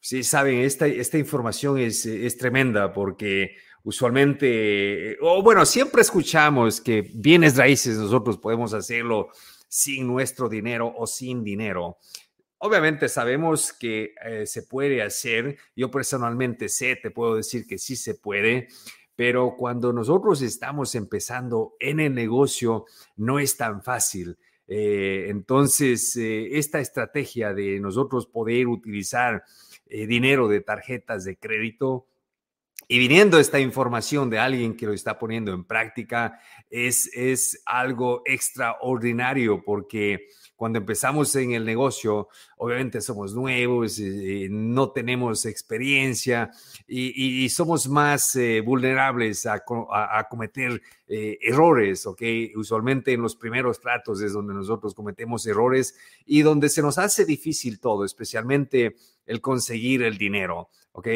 Sí, saben, esta, esta información es, es tremenda porque usualmente, o bueno, siempre escuchamos que bienes raíces nosotros podemos hacerlo sin nuestro dinero o sin dinero. Obviamente sabemos que eh, se puede hacer, yo personalmente sé, te puedo decir que sí se puede, pero cuando nosotros estamos empezando en el negocio no es tan fácil. Eh, entonces, eh, esta estrategia de nosotros poder utilizar dinero de tarjetas de crédito y viniendo esta información de alguien que lo está poniendo en práctica, es, es algo extraordinario porque cuando empezamos en el negocio, obviamente somos nuevos, eh, no tenemos experiencia y, somos más eh, vulnerables a, cometer eh, errores, ¿ok? Usualmente en los primeros tratos es donde nosotros cometemos errores y donde se nos hace difícil todo, especialmente el conseguir el dinero, ¿ok?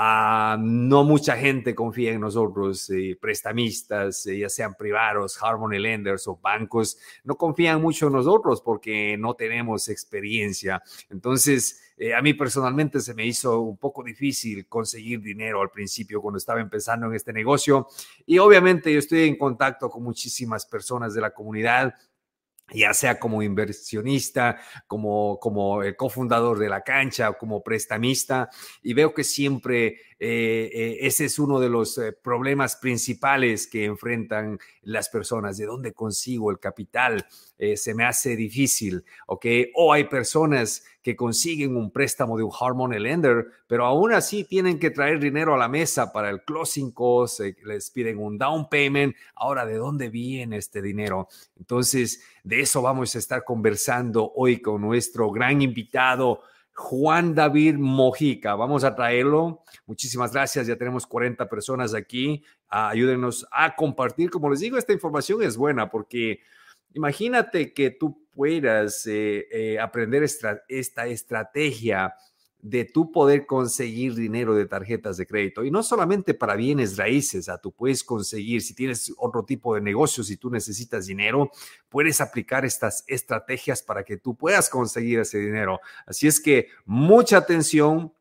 Ah, no mucha gente confía en nosotros, eh, prestamistas, eh, ya sean privados, Harmony Lenders o bancos, no confían mucho en nosotros porque no tenemos experiencia. Entonces, eh, a mí personalmente se me hizo un poco difícil conseguir dinero al principio cuando estaba empezando en este negocio. Y obviamente yo estoy en contacto con muchísimas personas de la comunidad ya sea como inversionista, como, como el cofundador de la cancha, como prestamista, y veo que siempre eh, eh, ese es uno de los eh, problemas principales que enfrentan las personas. ¿De dónde consigo el capital? se me hace difícil, ¿ok? O hay personas que consiguen un préstamo de un Harmony Lender, pero aún así tienen que traer dinero a la mesa para el closing cost, les piden un down payment. Ahora, ¿de dónde viene este dinero? Entonces, de eso vamos a estar conversando hoy con nuestro gran invitado. Juan David Mojica. Vamos a traerlo. Muchísimas gracias. Ya tenemos 40 personas aquí. ayúdenos a compartir. Como les digo, esta información es buena porque imagínate que tú puedas eh, eh, aprender esta estrategia de tú poder conseguir dinero de tarjetas de crédito. Y no solamente para bienes raíces, a tú puedes conseguir, si tienes otro tipo de negocio, si tú necesitas dinero, puedes aplicar estas estrategias para que tú puedas conseguir ese dinero. Así es que mucha atención.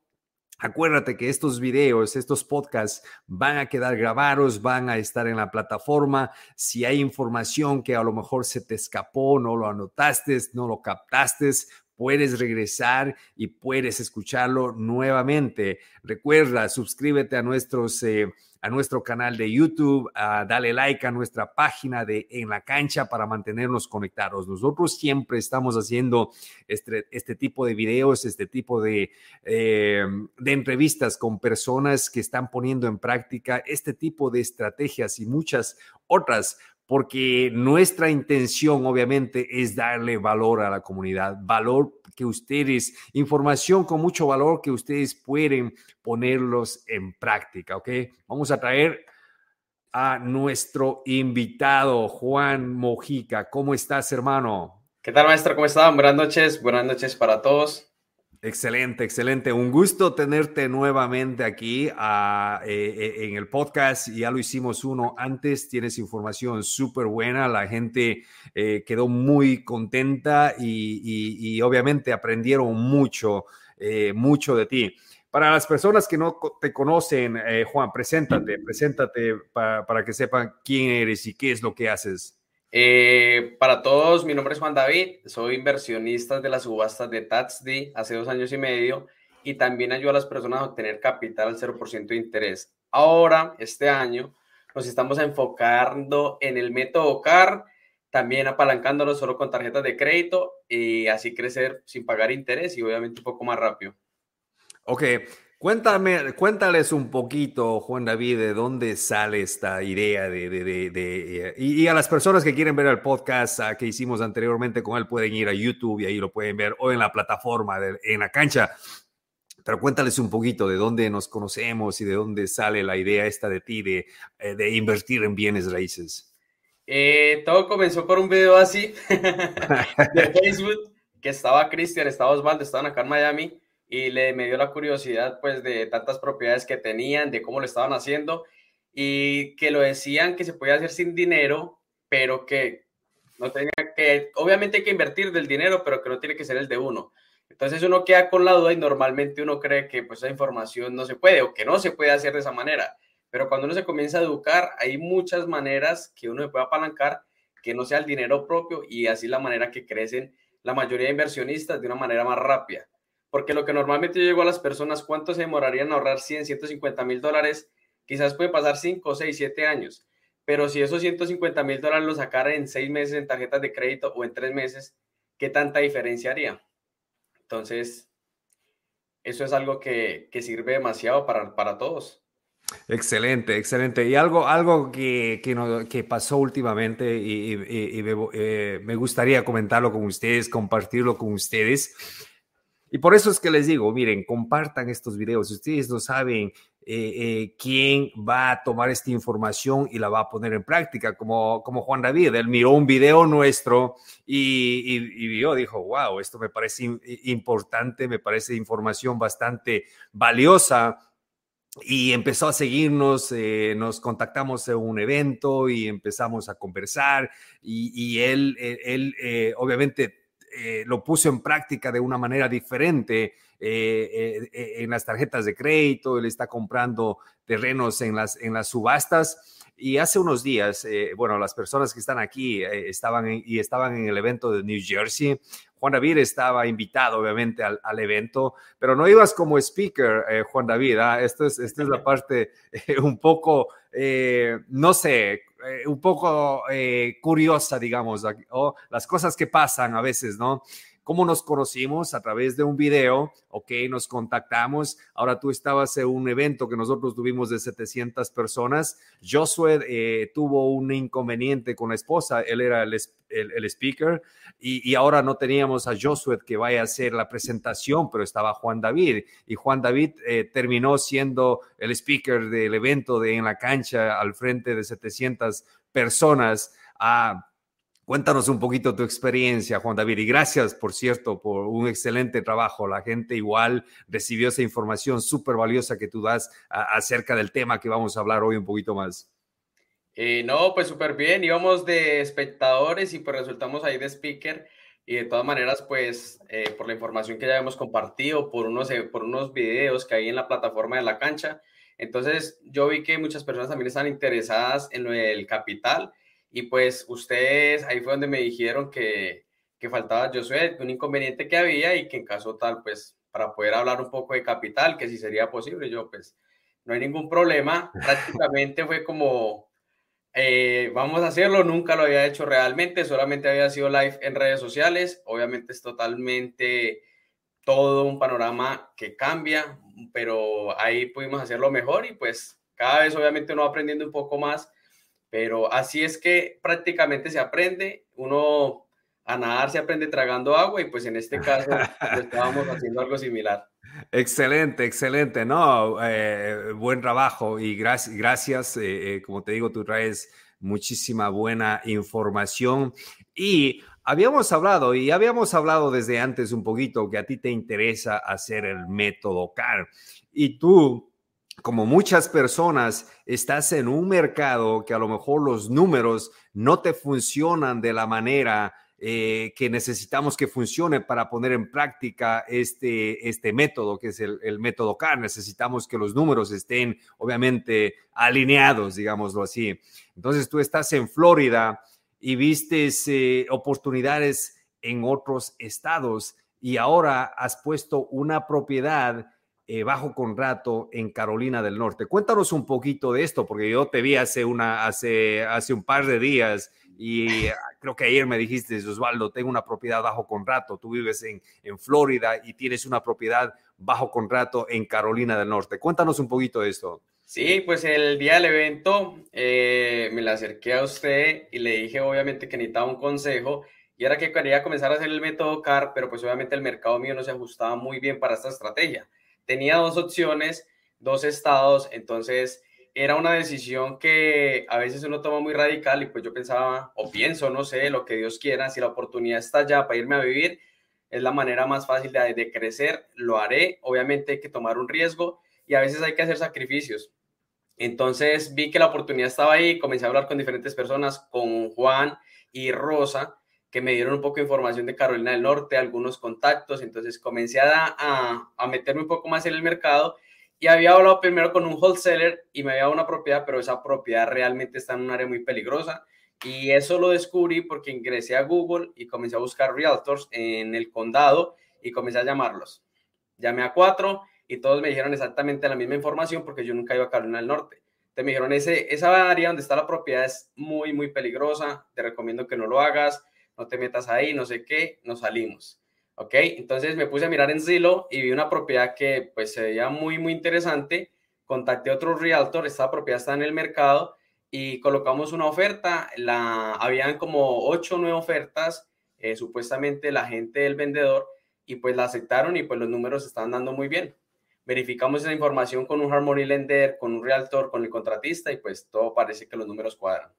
Acuérdate que estos videos, estos podcasts van a quedar grabados, van a estar en la plataforma. Si hay información que a lo mejor se te escapó, no lo anotaste, no lo captaste, puedes regresar y puedes escucharlo nuevamente. Recuerda, suscríbete a nuestros... Eh, a nuestro canal de YouTube, dale like a nuestra página de En la Cancha para mantenernos conectados. Nosotros siempre estamos haciendo este, este tipo de videos, este tipo de, eh, de entrevistas con personas que están poniendo en práctica este tipo de estrategias y muchas otras porque nuestra intención obviamente es darle valor a la comunidad, valor que ustedes, información con mucho valor que ustedes pueden ponerlos en práctica, ¿ok? Vamos a traer a nuestro invitado, Juan Mojica. ¿Cómo estás, hermano? ¿Qué tal, maestro? ¿Cómo están? Buenas noches, buenas noches para todos. Excelente, excelente. Un gusto tenerte nuevamente aquí eh, en el podcast. Ya lo hicimos uno antes. Tienes información súper buena. La gente eh, quedó muy contenta y, obviamente aprendieron mucho, mucho de ti. Para las personas que no te conocen, Juan, preséntate, preséntate para que sepan quién eres y qué es lo que haces. Eh, para todos, mi nombre es Juan David, soy inversionista de las subastas de TaxD hace dos años y medio y también ayudo a las personas a obtener capital al 0% de interés. Ahora, este año, nos estamos enfocando en el método CAR, también apalancándolo solo con tarjetas de crédito y así crecer sin pagar interés y obviamente un poco más rápido. Ok, Cuéntame, cuéntales un poquito, Juan David, de dónde sale esta idea de, de, de, y, a las personas que quieren ver el podcast ah, que hicimos anteriormente con él pueden ir a YouTube y ahí lo pueden ver o en la plataforma de, en la cancha. Pero cuéntales un poquito de dónde nos conocemos y de dónde sale la idea esta de ti de, eh, de invertir en bienes raíces. Eh, todo comenzó por un video así de Facebook que estaba Cristian, estaba Osvaldo, estaban acá en Miami y le me dio la curiosidad pues de tantas propiedades que tenían, de cómo lo estaban haciendo y que lo decían que se podía hacer sin dinero, pero que no tenía que, obviamente hay que invertir del dinero, pero que no tiene que ser el de uno. Entonces uno queda con la duda y normalmente uno cree que pues esa información no se puede o que no se puede hacer de esa manera. Pero cuando uno se comienza a educar, hay muchas maneras que uno puede apalancar que no sea el dinero propio y así la manera que crecen la mayoría de inversionistas de una manera más rápida. Porque lo que normalmente yo digo a las personas, ¿cuánto se demorarían en ahorrar 100, 150 mil dólares? Quizás puede pasar 5, 6, 7 años. Pero si esos 150 mil dólares los sacara en 6 meses en tarjetas de crédito o en 3 meses, ¿qué tanta diferencia haría? Entonces, eso es algo que, que sirve demasiado para, para todos. Excelente, excelente. Y algo, algo que, que, pasó últimamente y, eh, me, gustaría comentarlo con ustedes, compartirlo con ustedes. Y por eso es que les digo, miren, compartan estos videos. Ustedes no saben eh, eh, quién va a tomar esta información y la va a poner en práctica, como, como Juan David. Él miró un video nuestro y, y vio, dijo, wow, esto me parece importante, me parece información bastante valiosa y empezó a seguirnos, eh, nos contactamos en un evento y empezamos a conversar y, él, él obviamente lo puso en práctica de una manera diferente en las tarjetas de crédito, él está comprando terrenos en las, en las subastas y hace unos días, bueno, las personas que están aquí estaban y estaban en el evento de New Jersey, Juan David estaba invitado, obviamente, al, evento, pero no ibas como speaker, eh, Juan David. ¿ah? Esto es, esta es la parte eh, un poco, eh, no sé, un poco curiosa, digamos, o las cosas que pasan a veces, ¿no? ¿Cómo nos conocimos? A través de un video, ok, nos contactamos. Ahora tú estabas en un evento que nosotros tuvimos de 700 personas. Josué eh, tuvo un inconveniente con la esposa, él era el, el, speaker y, ahora no teníamos a Josué que vaya a hacer la presentación, pero estaba Juan David y Juan David eh, terminó siendo el speaker del evento de en la cancha al frente de 700 personas. a Cuéntanos un poquito tu experiencia, Juan David, y gracias, por cierto, por un excelente trabajo. La gente igual recibió esa información súper valiosa que tú das acerca del tema que vamos a hablar hoy un poquito más. Eh, no, pues súper bien, íbamos de espectadores y pues resultamos ahí de speaker y de todas maneras, pues eh, por la información que ya hemos compartido, por unos, eh, por unos videos que hay en la plataforma de la cancha, entonces yo vi que muchas personas también están interesadas en el capital y pues ustedes, ahí fue donde me dijeron que, que faltaba Josué, un inconveniente que había y que en caso tal, pues para poder hablar un poco de capital, que si sería posible, yo pues no hay ningún problema. Prácticamente fue como, eh, vamos a hacerlo, nunca lo había hecho realmente, solamente había sido live en redes sociales. Obviamente es totalmente todo un panorama que cambia, pero ahí pudimos hacerlo mejor y pues cada vez obviamente uno va aprendiendo un poco más pero así es que prácticamente se aprende, uno a nadar se aprende tragando agua y pues en este caso pues, estábamos haciendo algo similar. Excelente, excelente, no, eh, buen trabajo y gracias, gracias eh, eh, como te digo, tú traes muchísima buena información y habíamos hablado y habíamos hablado desde antes un poquito que a ti te interesa hacer el método CAR y tú como muchas personas, estás en un mercado que a lo mejor los números no te funcionan de la manera eh, que necesitamos que funcione para poner en práctica este, este método, que es el, método CAR. Necesitamos que los números estén, obviamente, alineados, digámoslo así. Entonces, tú estás en Florida y vistes eh, oportunidades en otros estados y ahora has puesto una propiedad eh, bajo contrato en Carolina del Norte. Cuéntanos un poquito de esto, porque yo te vi hace, una, hace, hace un par de días y creo que ayer me dijiste, Osvaldo, tengo una propiedad bajo contrato. Tú vives en, en Florida y tienes una propiedad bajo contrato en Carolina del Norte. Cuéntanos un poquito de esto. Sí, pues el día del evento eh, me la acerqué a usted y le dije obviamente que necesitaba un consejo y era que quería comenzar a hacer el método CAR, pero pues obviamente el mercado mío no se ajustaba muy bien para esta estrategia tenía dos opciones, dos estados, entonces era una decisión que a veces uno toma muy radical y pues yo pensaba o pienso, no sé, lo que Dios quiera, si la oportunidad está ya para irme a vivir, es la manera más fácil de, de crecer, lo haré, obviamente hay que tomar un riesgo y a veces hay que hacer sacrificios. Entonces vi que la oportunidad estaba ahí, comencé a hablar con diferentes personas, con Juan y Rosa, que me dieron un poco de información de Carolina del Norte, algunos contactos, entonces comencé a, a, meterme un poco más en el mercado y había hablado primero con un wholesaler y me había dado una propiedad, pero esa propiedad realmente está en un área muy peligrosa y eso lo descubrí porque ingresé a Google y comencé a buscar realtors en el condado y comencé a llamarlos. Llamé a cuatro y todos me dijeron exactamente la misma información porque yo nunca iba a Carolina del Norte. Te me dijeron, ese, esa área donde está la propiedad es muy, muy peligrosa, te recomiendo que no lo hagas, no te metas ahí, no sé qué, nos salimos. ¿Ok? Entonces me puse a mirar en Zillow y vi una propiedad que pues se veía muy, muy interesante. Contacté a otro realtor, esta propiedad está en el mercado y colocamos una oferta. La, habían como ocho o nueve ofertas, eh, supuestamente la gente del vendedor, y pues la aceptaron y pues los números están dando muy bien. Verificamos esa información con un Harmony Lender, con un realtor, con el contratista y pues todo parece que los números cuadran.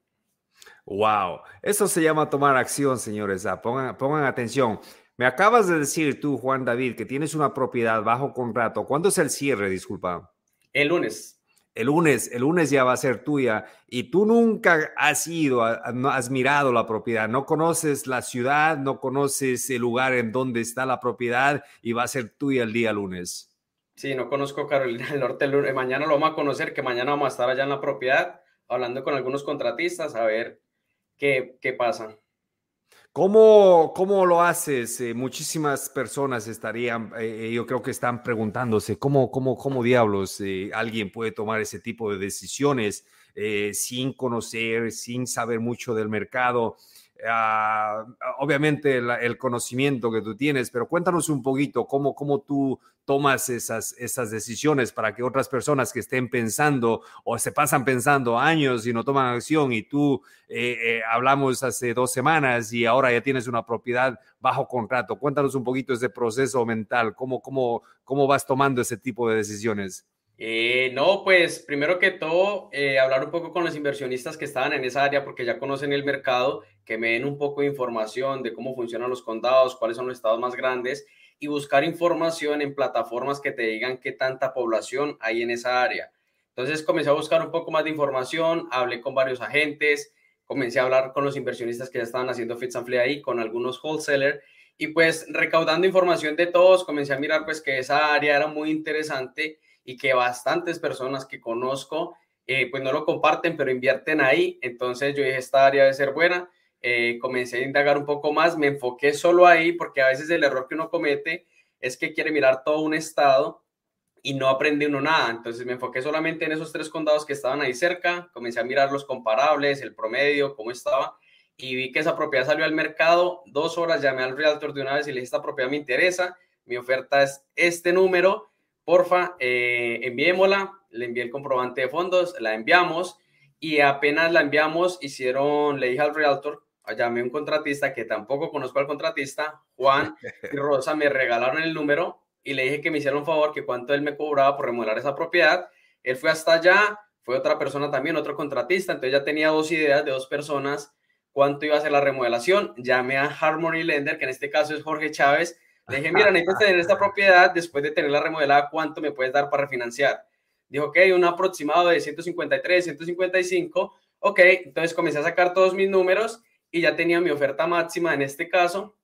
Wow, eso se llama tomar acción, señores. Ah, pongan, pongan atención. Me acabas de decir tú, Juan David, que tienes una propiedad bajo contrato. ¿Cuándo es el cierre? Disculpa. El lunes el lunes, el lunes ya va a ser tuya y tú nunca has ido, has mirado la propiedad, no conoces la ciudad, no conoces el lugar en donde está la propiedad y va a ser tuya el día lunes. Sí, no conozco Carolina del Norte. El lunes. Mañana lo vamos a conocer, que mañana vamos a estar allá en la propiedad hablando con algunos contratistas a ver qué, qué pasa. ¿Cómo, ¿Cómo, lo haces? Eh, muchísimas personas estarían, eh, eh, yo creo que están preguntándose cómo, cómo, cómo diablos alguien puede tomar ese tipo de decisiones sin conocer, sin saber mucho del mercado. Ah, obviamente el conocimiento que tú tienes, pero cuéntanos un poquito cómo, cómo tú tomas esas, esas decisiones para que otras personas que estén pensando o se pasan pensando años y no toman acción y tú eh, eh, hablamos hace dos semanas y ahora ya tienes una propiedad bajo contrato. Cuéntanos un poquito ese proceso mental, cómo, cómo, cómo vas tomando ese tipo de decisiones. Eh, no, pues primero que todo, eh, hablar un poco con los inversionistas que estaban en esa área porque ya conocen el mercado, que me den un poco de información de cómo funcionan los condados, cuáles son los estados más grandes y buscar información en plataformas que te digan qué tanta población hay en esa área. Entonces comencé a buscar un poco más de información, hablé con varios agentes, comencé a hablar con los inversionistas que ya estaban haciendo fits and ahí, con algunos wholesalers y pues recaudando información de todos, comencé a mirar pues que esa área era muy interesante y que bastantes personas que conozco eh, pues no lo comparten, pero invierten ahí. Entonces yo dije, esta área debe ser buena. Eh, comencé a indagar un poco más, me enfoqué solo ahí porque a veces el error que uno comete es que quiere mirar todo un estado y no aprende uno nada. Entonces me enfoqué solamente en esos tres condados que estaban ahí cerca, comencé a mirar los comparables, el promedio, cómo estaba y vi que esa propiedad salió al mercado. Dos horas llamé al realtor de una vez y le dije, esta propiedad me interesa, mi oferta es este número porfa, eh, enviémosla, le envié el comprobante de fondos, la enviamos y apenas la enviamos, hicieron, le dije al realtor, llamé a un contratista que tampoco conozco al contratista, Juan y Rosa me regalaron el número y le dije que me hicieron un favor, que cuánto él me cobraba por remodelar esa propiedad. Él fue hasta allá, fue otra persona también, otro contratista, entonces ya tenía dos ideas de dos personas, cuánto iba a ser la remodelación. Llamé a Harmony Lender, que en este caso es Jorge Chávez, le dije, mira, necesito tener esta propiedad, después de tenerla remodelada, ¿cuánto me puedes dar para refinanciar? Dijo, ok, un aproximado de 153, 155. Ok, entonces comencé a sacar todos mis números y ya tenía mi oferta máxima en este caso,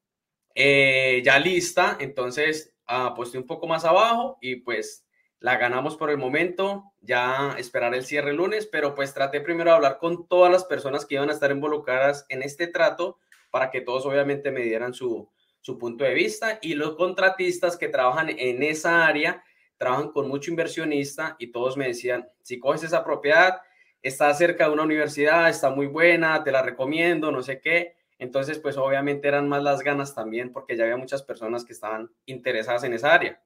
eh, ya lista. Entonces aposté un poco más abajo y pues la ganamos por el momento. Ya esperar el cierre el lunes, pero pues traté primero de hablar con todas las personas que iban a estar involucradas en este trato para que todos obviamente me dieran su, su punto de vista y los contratistas que trabajan en esa área trabajan con mucho inversionista y todos me decían, si coges esa propiedad, está cerca de una universidad, está muy buena, te la recomiendo, no sé qué. Entonces, pues obviamente eran más las ganas también porque ya había muchas personas que estaban interesadas en esa área.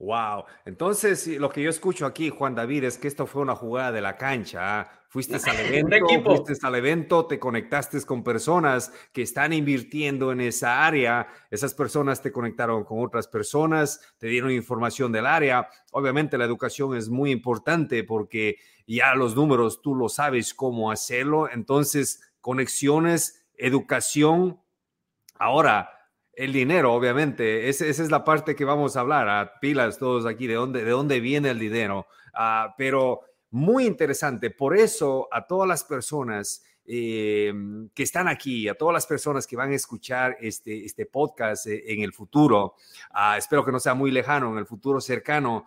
Wow. Entonces, lo que yo escucho aquí, Juan David, es que esto fue una jugada de la cancha. ¿ah? Fuiste al evento, fuiste al evento, te conectaste con personas que están invirtiendo en esa área. Esas personas te conectaron con otras personas, te dieron información del área. Obviamente, la educación es muy importante porque ya los números tú lo sabes cómo hacerlo. Entonces, conexiones, educación. Ahora, el dinero, obviamente, esa es la parte que vamos a hablar, a pilas todos aquí, de dónde, de dónde viene el dinero. Ah, pero muy interesante, por eso a todas las personas que están aquí, a todas las personas que van a escuchar este, este podcast en el futuro, ah, espero que no sea muy lejano, en el futuro cercano,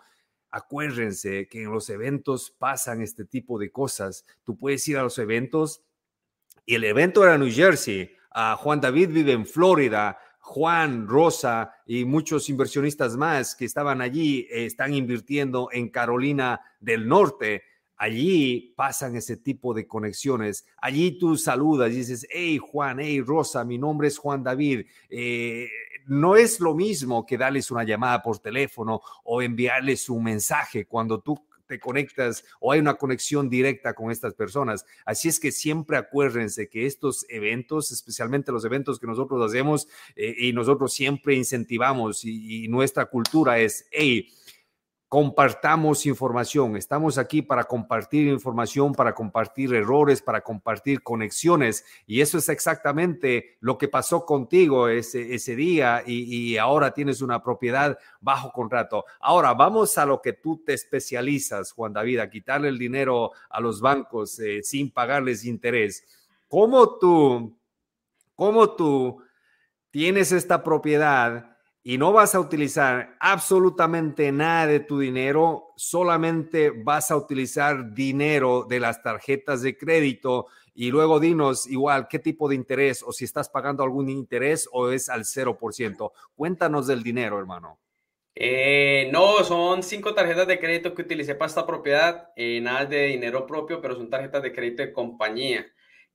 acuérdense que en los eventos pasan este tipo de cosas. Tú puedes ir a los eventos y el evento era New Jersey. Uh, Juan David vive en Florida. Juan, Rosa y muchos inversionistas más que estaban allí eh, están invirtiendo en Carolina del Norte. Allí pasan ese tipo de conexiones. Allí tú saludas y dices, hey Juan, hey Rosa, mi nombre es Juan David. Eh, no es lo mismo que darles una llamada por teléfono o enviarles un mensaje cuando tú te conectas o hay una conexión directa con estas personas. Así es que siempre acuérdense que estos eventos, especialmente los eventos que nosotros hacemos eh, y nosotros siempre incentivamos y, y nuestra cultura es, hey, compartamos información. Estamos aquí para compartir información, para compartir errores, para compartir conexiones. Y eso es exactamente lo que pasó contigo ese, ese día y, ahora tienes una propiedad bajo contrato. Ahora vamos a lo que tú te especializas, Juan David, a quitarle el dinero a los bancos eh, sin pagarles interés. ¿Cómo tú, cómo tú tienes esta propiedad? Y no vas a utilizar absolutamente nada de tu dinero, solamente vas a utilizar dinero de las tarjetas de crédito y luego dinos igual qué tipo de interés o si estás pagando algún interés o es al 0%. Cuéntanos del dinero, hermano. Eh, no, son cinco tarjetas de crédito que utilicé para esta propiedad, nada de dinero propio, pero son tarjetas de crédito de compañía.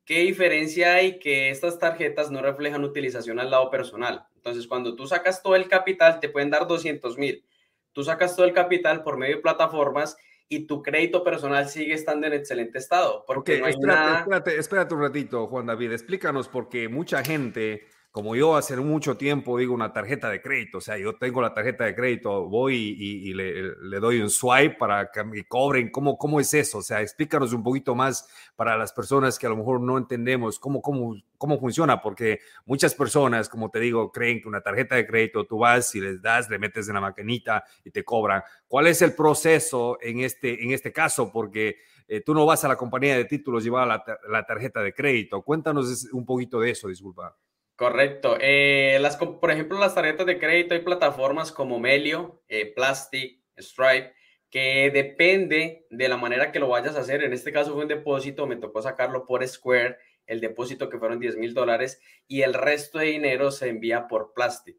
¿Qué diferencia hay que estas tarjetas no reflejan utilización al lado personal? Entonces, cuando tú sacas todo el capital, te pueden dar 200 mil. Tú sacas todo el capital por medio de plataformas y tu crédito personal sigue estando en excelente estado. Porque no hay espérate, espérate, espérate un ratito, Juan David. Explícanos porque mucha gente como yo hace mucho tiempo digo una tarjeta de crédito, o sea, yo tengo la tarjeta de crédito, voy y, le, doy un swipe para que me cobren, ¿Cómo, ¿cómo es eso? O sea, explícanos un poquito más para las personas que a lo mejor no entendemos cómo, cómo, cómo funciona, porque muchas personas, como te digo, creen que una tarjeta de crédito tú vas y les das, le metes en la maquinita y te cobran. ¿Cuál es el proceso en este, en este caso? Porque eh, tú no vas a la compañía de títulos a la, la tarjeta de crédito. Cuéntanos un poquito de eso, disculpa. Correcto. Eh, las, por ejemplo, las tarjetas de crédito, hay plataformas como Melio, eh, Plastic, Stripe, que depende de la manera que lo vayas a hacer. En este caso fue un depósito, me tocó sacarlo por Square, el depósito que fueron 10 mil dólares, y el resto de dinero se envía por Plastic.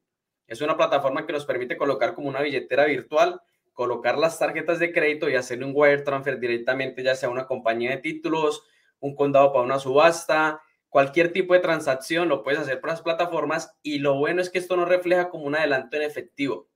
Es una plataforma que nos permite colocar como una billetera virtual, colocar las tarjetas de crédito y hacer un wire transfer directamente, ya sea una compañía de títulos, un condado para una subasta, cualquier tipo de transacción lo puedes hacer por las plataformas y lo bueno es que esto no refleja como un adelanto en efectivo,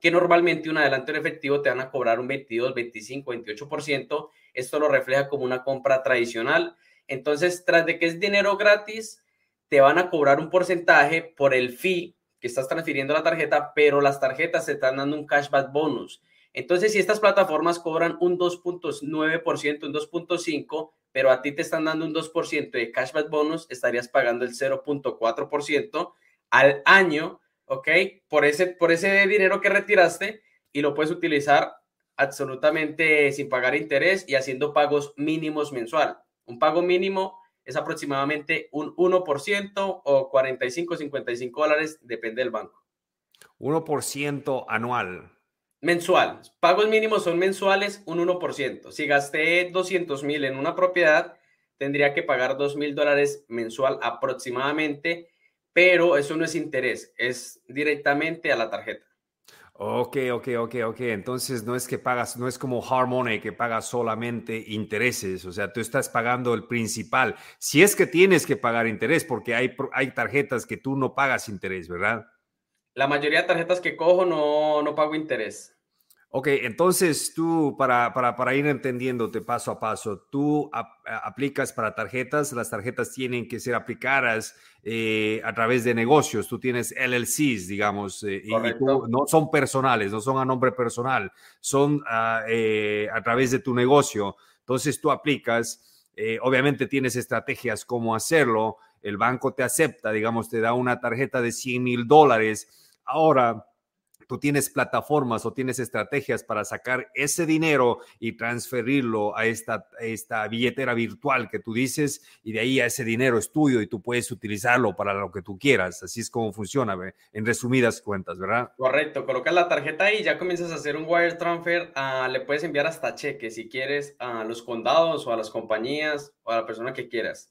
que normalmente un adelanto en efectivo te van a cobrar un 22, 25, 28%, esto lo refleja como una compra tradicional. Entonces, tras de que es dinero gratis, te van a cobrar un porcentaje por el fee que estás transfiriendo la tarjeta, pero las tarjetas te están dando un cashback bonus. Entonces, si estas plataformas cobran un 2.9%, un 2.5%, pero a ti te están dando un 2% de cashback bonus, estarías pagando el 0.4% al año, ¿ok? Por ese, por ese dinero que retiraste y lo puedes utilizar absolutamente sin pagar interés y haciendo pagos mínimos mensual. Un pago mínimo es aproximadamente un 1% o 45, 55 dólares, depende del banco. 1% anual. Mensual. Pagos mínimos son mensuales, un 1%. Si gasté 200 mil en una propiedad, tendría que pagar 2 mil dólares mensual aproximadamente, pero eso no es interés, es directamente a la tarjeta. Ok, ok, ok, ok. Entonces no es que pagas, no es como Harmony que pagas solamente intereses, o sea, tú estás pagando el principal. Si es que tienes que pagar interés, porque hay, hay tarjetas que tú no pagas interés, ¿verdad? La mayoría de tarjetas que cojo no, no pago interés. Ok, entonces tú, para, para, para, ir entendiéndote paso a paso, tú aplicas para tarjetas, las tarjetas tienen que ser aplicadas eh, a través de negocios, tú tienes LLCs, digamos, eh, y, no son personales, no son a nombre personal, son ah, eh, a través de tu negocio. Entonces tú aplicas, obviamente tienes estrategias cómo hacerlo, el banco te acepta, digamos, te da una tarjeta de 100 mil dólares Ahora, tú tienes plataformas o tienes estrategias para sacar ese dinero y transferirlo a esta, esta billetera virtual que tú dices y de ahí a ese dinero es tuyo y tú puedes utilizarlo para lo que tú quieras. Así es como funciona, en resumidas cuentas, ¿verdad? Correcto, colocas la tarjeta ahí y ya comienzas a hacer un wire transfer, ah, le puedes enviar hasta cheques si quieres a los condados o a las compañías o a la persona que quieras.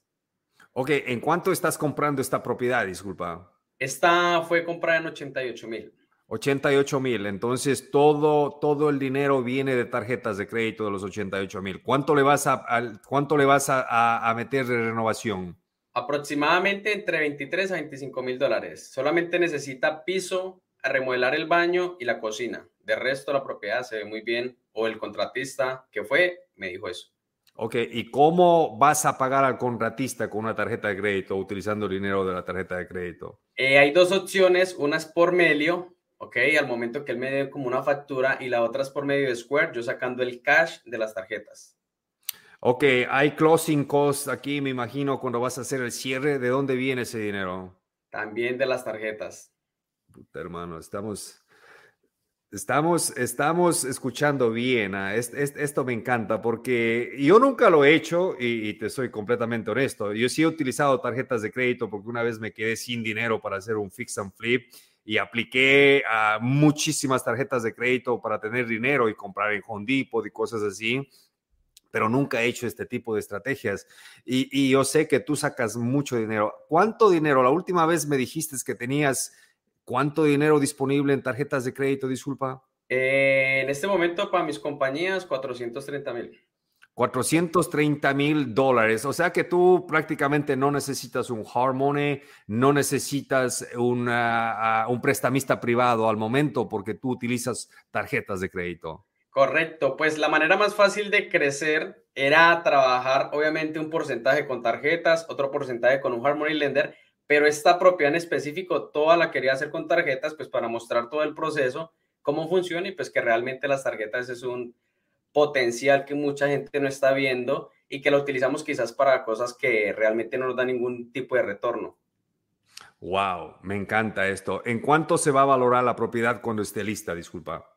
Ok, ¿en cuánto estás comprando esta propiedad? Disculpa. Esta fue comprada en 88 mil. 88 mil. Entonces, todo, todo el dinero viene de tarjetas de crédito de los 88 mil. ¿Cuánto le vas, a, cuánto le vas a, meter de renovación? Aproximadamente entre 23 a 25 mil dólares. Solamente necesita piso, remodelar el baño y la cocina. De resto, la propiedad se ve muy bien. O el contratista que fue me dijo eso. Ok, ¿y cómo vas a pagar al contratista con una tarjeta de crédito utilizando el dinero de la tarjeta de crédito? Eh, hay dos opciones, una es por medio, ok, al momento que él me dé como una factura y la otra es por medio de Square, yo sacando el cash de las tarjetas. Ok, hay closing costs aquí, me imagino, cuando vas a hacer el cierre, ¿de dónde viene ese dinero? También de las tarjetas. Puta, hermano, estamos, Estamos, estamos escuchando bien. Ah, esto me encanta porque yo nunca lo he hecho y, te soy completamente honesto. Yo sí he utilizado tarjetas de crédito porque una vez me quedé sin dinero para hacer un fix and flip y apliqué a muchísimas tarjetas de crédito para tener dinero y comprar en Home Depot y cosas así. Pero nunca he hecho este tipo de estrategias y, y yo sé que tú sacas mucho dinero. ¿Cuánto dinero? La última vez me dijiste que tenías ¿Cuánto dinero disponible en tarjetas de crédito, disculpa? Eh, en este momento para mis compañías, 430 mil. 430 mil dólares. O sea que tú prácticamente no necesitas un hard money, no necesitas una, un prestamista privado al momento porque tú utilizas tarjetas de crédito. Correcto, pues la manera más fácil de crecer era trabajar obviamente un porcentaje con tarjetas, otro porcentaje con un hard money lender pero esta propiedad en específico toda la quería hacer con tarjetas, pues para mostrar todo el proceso, cómo funciona y pues que realmente las tarjetas es un potencial que mucha gente no está viendo y que lo utilizamos quizás para cosas que realmente no nos da ningún tipo de retorno. Wow, me encanta esto. ¿En cuánto se va a valorar la propiedad cuando esté lista? Disculpa.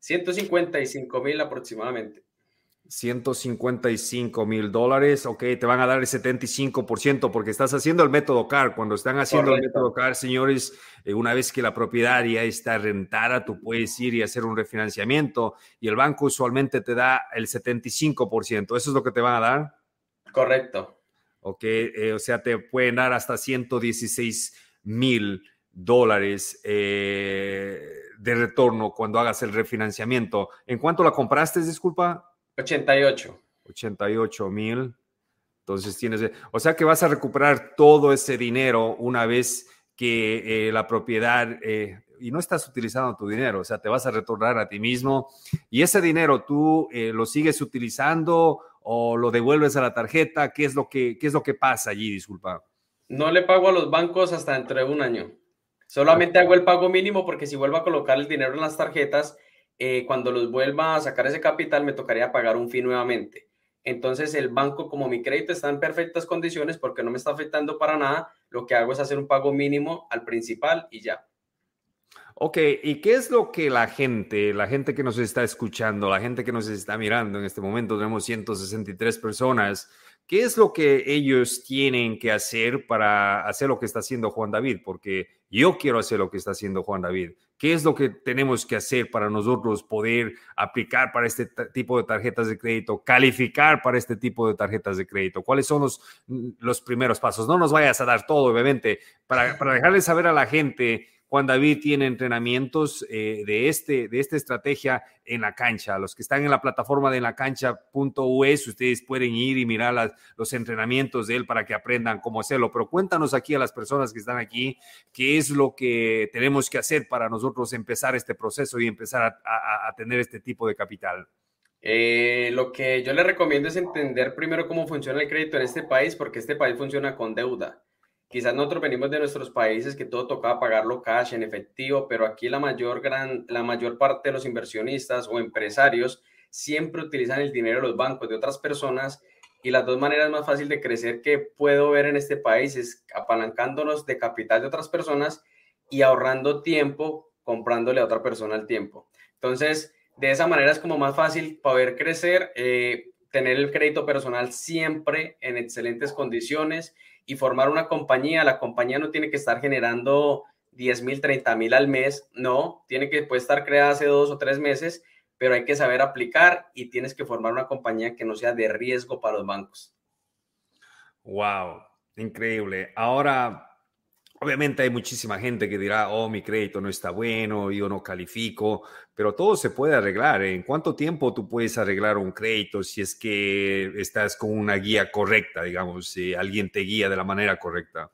155 mil aproximadamente. 155 mil dólares, ok, te van a dar el 75% porque estás haciendo el método CAR. Cuando están haciendo el método CAR, señores, eh, una vez que la propiedad ya está rentada, tú puedes ir y hacer un refinanciamiento y el banco usualmente te da el 75%. ¿Eso es lo que te van a dar? Correcto. Ok, eh, o sea, te pueden dar hasta 116 mil dólares eh, de retorno cuando hagas el refinanciamiento. ¿En cuánto la compraste, disculpa? 88. 88 mil. Entonces tienes, o sea que vas a recuperar todo ese dinero una vez que eh, la propiedad, eh, y no estás utilizando tu dinero, o sea, te vas a retornar a ti mismo y ese dinero tú eh, lo sigues utilizando o lo devuelves a la tarjeta, ¿qué es lo que, qué es lo que pasa allí? Disculpa. No le pago a los bancos hasta dentro de un año. Solamente hago el pago mínimo porque si vuelvo a colocar el dinero en las tarjetas, eh, cuando los vuelva a sacar ese capital me tocaría pagar un fee nuevamente. Entonces el banco, como mi crédito está en perfectas condiciones porque no me está afectando para nada, lo que hago es hacer un pago mínimo al principal y ya. Ok, ¿y qué es lo que la gente, la gente que nos está escuchando, la gente que nos está mirando en este momento, tenemos 163 personas, ¿qué es lo que ellos tienen que hacer para hacer lo que está haciendo Juan David? Porque yo quiero hacer lo que está haciendo Juan David. ¿Qué es lo que tenemos que hacer para nosotros poder aplicar para este tipo de tarjetas de crédito, calificar para este tipo de tarjetas de crédito? ¿Cuáles son los, los primeros pasos? No nos vayas a dar todo, obviamente, para, para dejarle saber a la gente Juan David tiene entrenamientos eh, de, este, de esta estrategia en la cancha. Los que están en la plataforma de la cancha.us, ustedes pueden ir y mirar los entrenamientos de él para que aprendan cómo hacerlo. Pero cuéntanos aquí a las personas que están aquí, qué es lo que tenemos que hacer para nosotros empezar este proceso y empezar a, tener este tipo de capital. Eh, lo que yo le recomiendo es entender primero cómo funciona el crédito en este país, porque este país funciona con deuda. Quizás nosotros venimos de nuestros países que todo tocaba pagarlo cash, en efectivo, pero aquí la mayor, gran, la mayor parte de los inversionistas o empresarios siempre utilizan el dinero de los bancos de otras personas y las dos maneras más fáciles de crecer que puedo ver en este país es apalancándonos de capital de otras personas y ahorrando tiempo comprándole a otra persona al tiempo. Entonces, de esa manera es como más fácil poder crecer, eh, tener el crédito personal siempre en excelentes condiciones y formar una compañía. La compañía no tiene que estar generando 10 mil, 30 mil al mes, no, tiene que puede estar creada hace dos o tres meses, pero hay que saber aplicar y tienes que formar una compañía que no sea de riesgo para los bancos. Wow, increíble. Ahora, Obviamente hay muchísima gente que dirá, oh, mi crédito no está bueno, yo no califico, pero todo se puede arreglar. ¿En cuánto tiempo tú puedes arreglar un crédito si es que estás con una guía correcta, digamos, si alguien te guía de la manera correcta?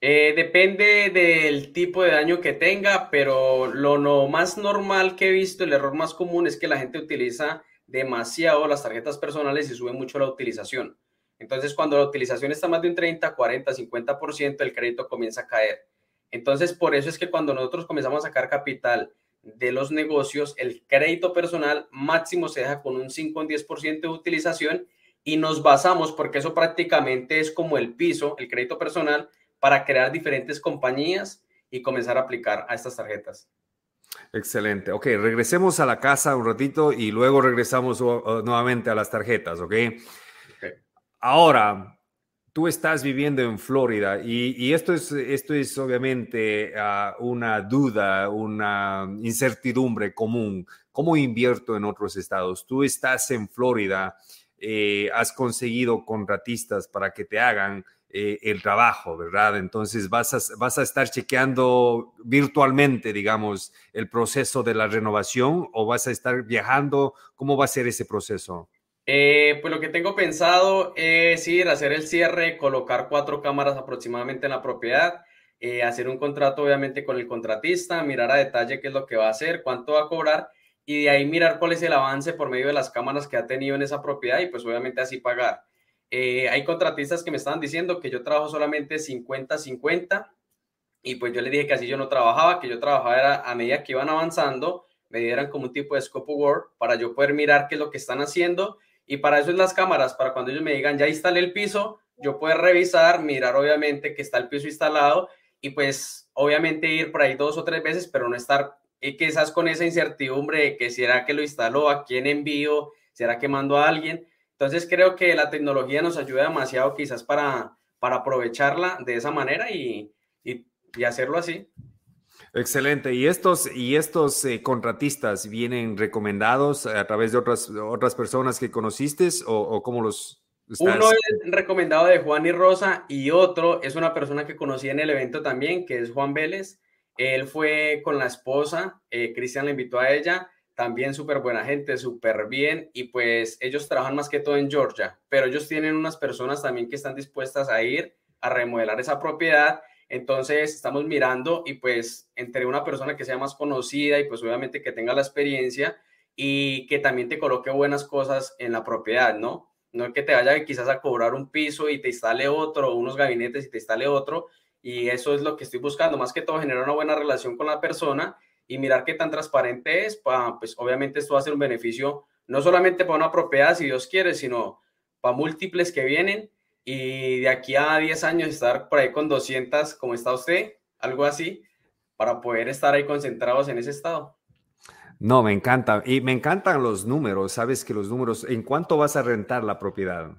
Eh, depende del tipo de daño que tenga, pero lo más normal que he visto, el error más común es que la gente utiliza demasiado las tarjetas personales y sube mucho la utilización. Entonces, cuando la utilización está más de un 30, 40, 50%, el crédito comienza a caer. Entonces, por eso es que cuando nosotros comenzamos a sacar capital de los negocios, el crédito personal máximo se deja con un 5 o 10% de utilización y nos basamos, porque eso prácticamente es como el piso, el crédito personal, para crear diferentes compañías y comenzar a aplicar a estas tarjetas. Excelente. Ok, regresemos a la casa un ratito y luego regresamos nuevamente a las tarjetas, ¿ok? Ahora, tú estás viviendo en Florida y, esto, es, esto es obviamente ah, una duda, una incertidumbre común. ¿Cómo invierto en otros estados? Tú estás en Florida, eh, has conseguido contratistas para que te hagan eh, el trabajo, ¿verdad? Entonces vas a, vas a estar chequeando virtualmente, digamos, el proceso de la renovación o vas a estar viajando. ¿Cómo va a ser ese proceso? Eh, pues lo que tengo pensado es ir a hacer el cierre, colocar cuatro cámaras aproximadamente en la propiedad, eh, hacer un contrato obviamente con el contratista, mirar a detalle qué es lo que va a hacer, cuánto va a cobrar y de ahí mirar cuál es el avance por medio de las cámaras que ha tenido en esa propiedad y pues obviamente así pagar. Eh, hay contratistas que me estaban diciendo que yo trabajo solamente 50-50 y pues yo le dije que así yo no trabajaba, que yo trabajaba era a medida que iban avanzando, me dieran como un tipo de scope work para yo poder mirar qué es lo que están haciendo y para eso es las cámaras, para cuando ellos me digan, ya instalé el piso, yo puedo revisar, mirar obviamente que está el piso instalado y pues obviamente ir por ahí dos o tres veces, pero no estar y quizás con esa incertidumbre de que será que lo instaló, a quién envío, será que mando a alguien. Entonces creo que la tecnología nos ayuda demasiado quizás para, para aprovecharla de esa manera y, y hacerlo así. Excelente. ¿Y estos, y estos eh, contratistas vienen recomendados a través de otras, otras personas que conociste o, cómo los... Uno es recomendado de Juan y Rosa y otro es una persona que conocí en el evento también, que es Juan Vélez. Él fue con la esposa, eh, Cristian le invitó a ella, también súper buena gente, súper bien, y pues ellos trabajan más que todo en Georgia, pero ellos tienen unas personas también que están dispuestas a ir a remodelar esa propiedad entonces estamos mirando y pues entre una persona que sea más conocida y pues obviamente que tenga la experiencia y que también te coloque buenas cosas en la propiedad, ¿no? No que te vaya quizás a cobrar un piso y te instale otro, unos gabinetes y te instale otro. Y eso es lo que estoy buscando, más que todo generar una buena relación con la persona y mirar qué tan transparente es, para, pues obviamente esto va a ser un beneficio no solamente para una propiedad, si Dios quiere, sino para múltiples que vienen y de aquí a 10 años estar por ahí con 200 como está usted, algo así, para poder estar ahí concentrados en ese estado. No, me encanta. Y me encantan los números. Sabes que los números, ¿en cuánto vas a rentar la propiedad?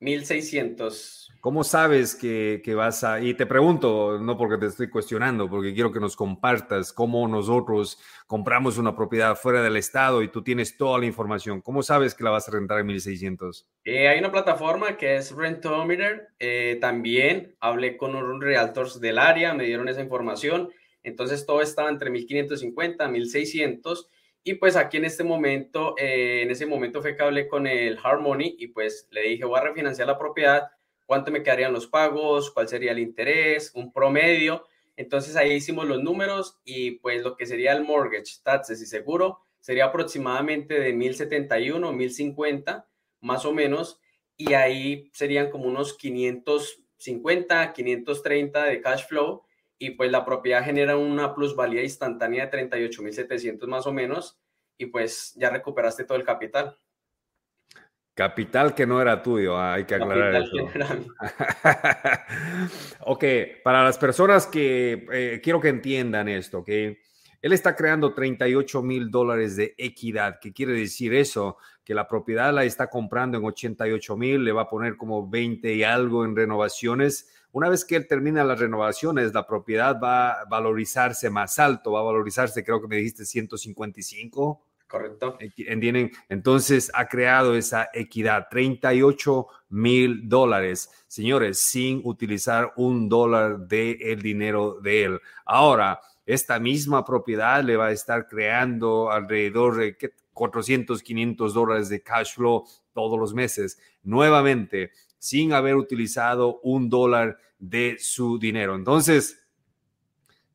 1600. ¿Cómo sabes que, vas a.? Y te pregunto, no porque te estoy cuestionando, porque quiero que nos compartas cómo nosotros compramos una propiedad fuera del estado y tú tienes toda la información. ¿Cómo sabes que la vas a rentar en 1600? Eh, hay una plataforma que es Rentometer. Eh, también hablé con un realtors del área, me dieron esa información. Entonces todo estaba entre 1550 1600. Y pues aquí en este momento, eh, en ese momento fue que hablé con el Harmony y pues le dije, voy a refinanciar la propiedad cuánto me quedarían los pagos, cuál sería el interés, un promedio. Entonces ahí hicimos los números y pues lo que sería el mortgage, taxes y seguro sería aproximadamente de 1071, 1050 más o menos y ahí serían como unos 550, 530 de cash flow y pues la propiedad genera una plusvalía instantánea de 38.700 más o menos y pues ya recuperaste todo el capital. Capital que no era tuyo, ah, hay que aclarar eso. ok, para las personas que eh, quiero que entiendan esto, que Él está creando 38 mil dólares de equidad. ¿Qué quiere decir eso? Que la propiedad la está comprando en 88 mil, le va a poner como 20 y algo en renovaciones. Una vez que él termina las renovaciones, la propiedad va a valorizarse más alto, va a valorizarse, creo que me dijiste 155 Correcto. ¿Entienden? Entonces ha creado esa equidad, 38 mil dólares, señores, sin utilizar un dólar del el dinero de él. Ahora, esta misma propiedad le va a estar creando alrededor de 400, 500 dólares de cash flow todos los meses, nuevamente, sin haber utilizado un dólar de su dinero. Entonces,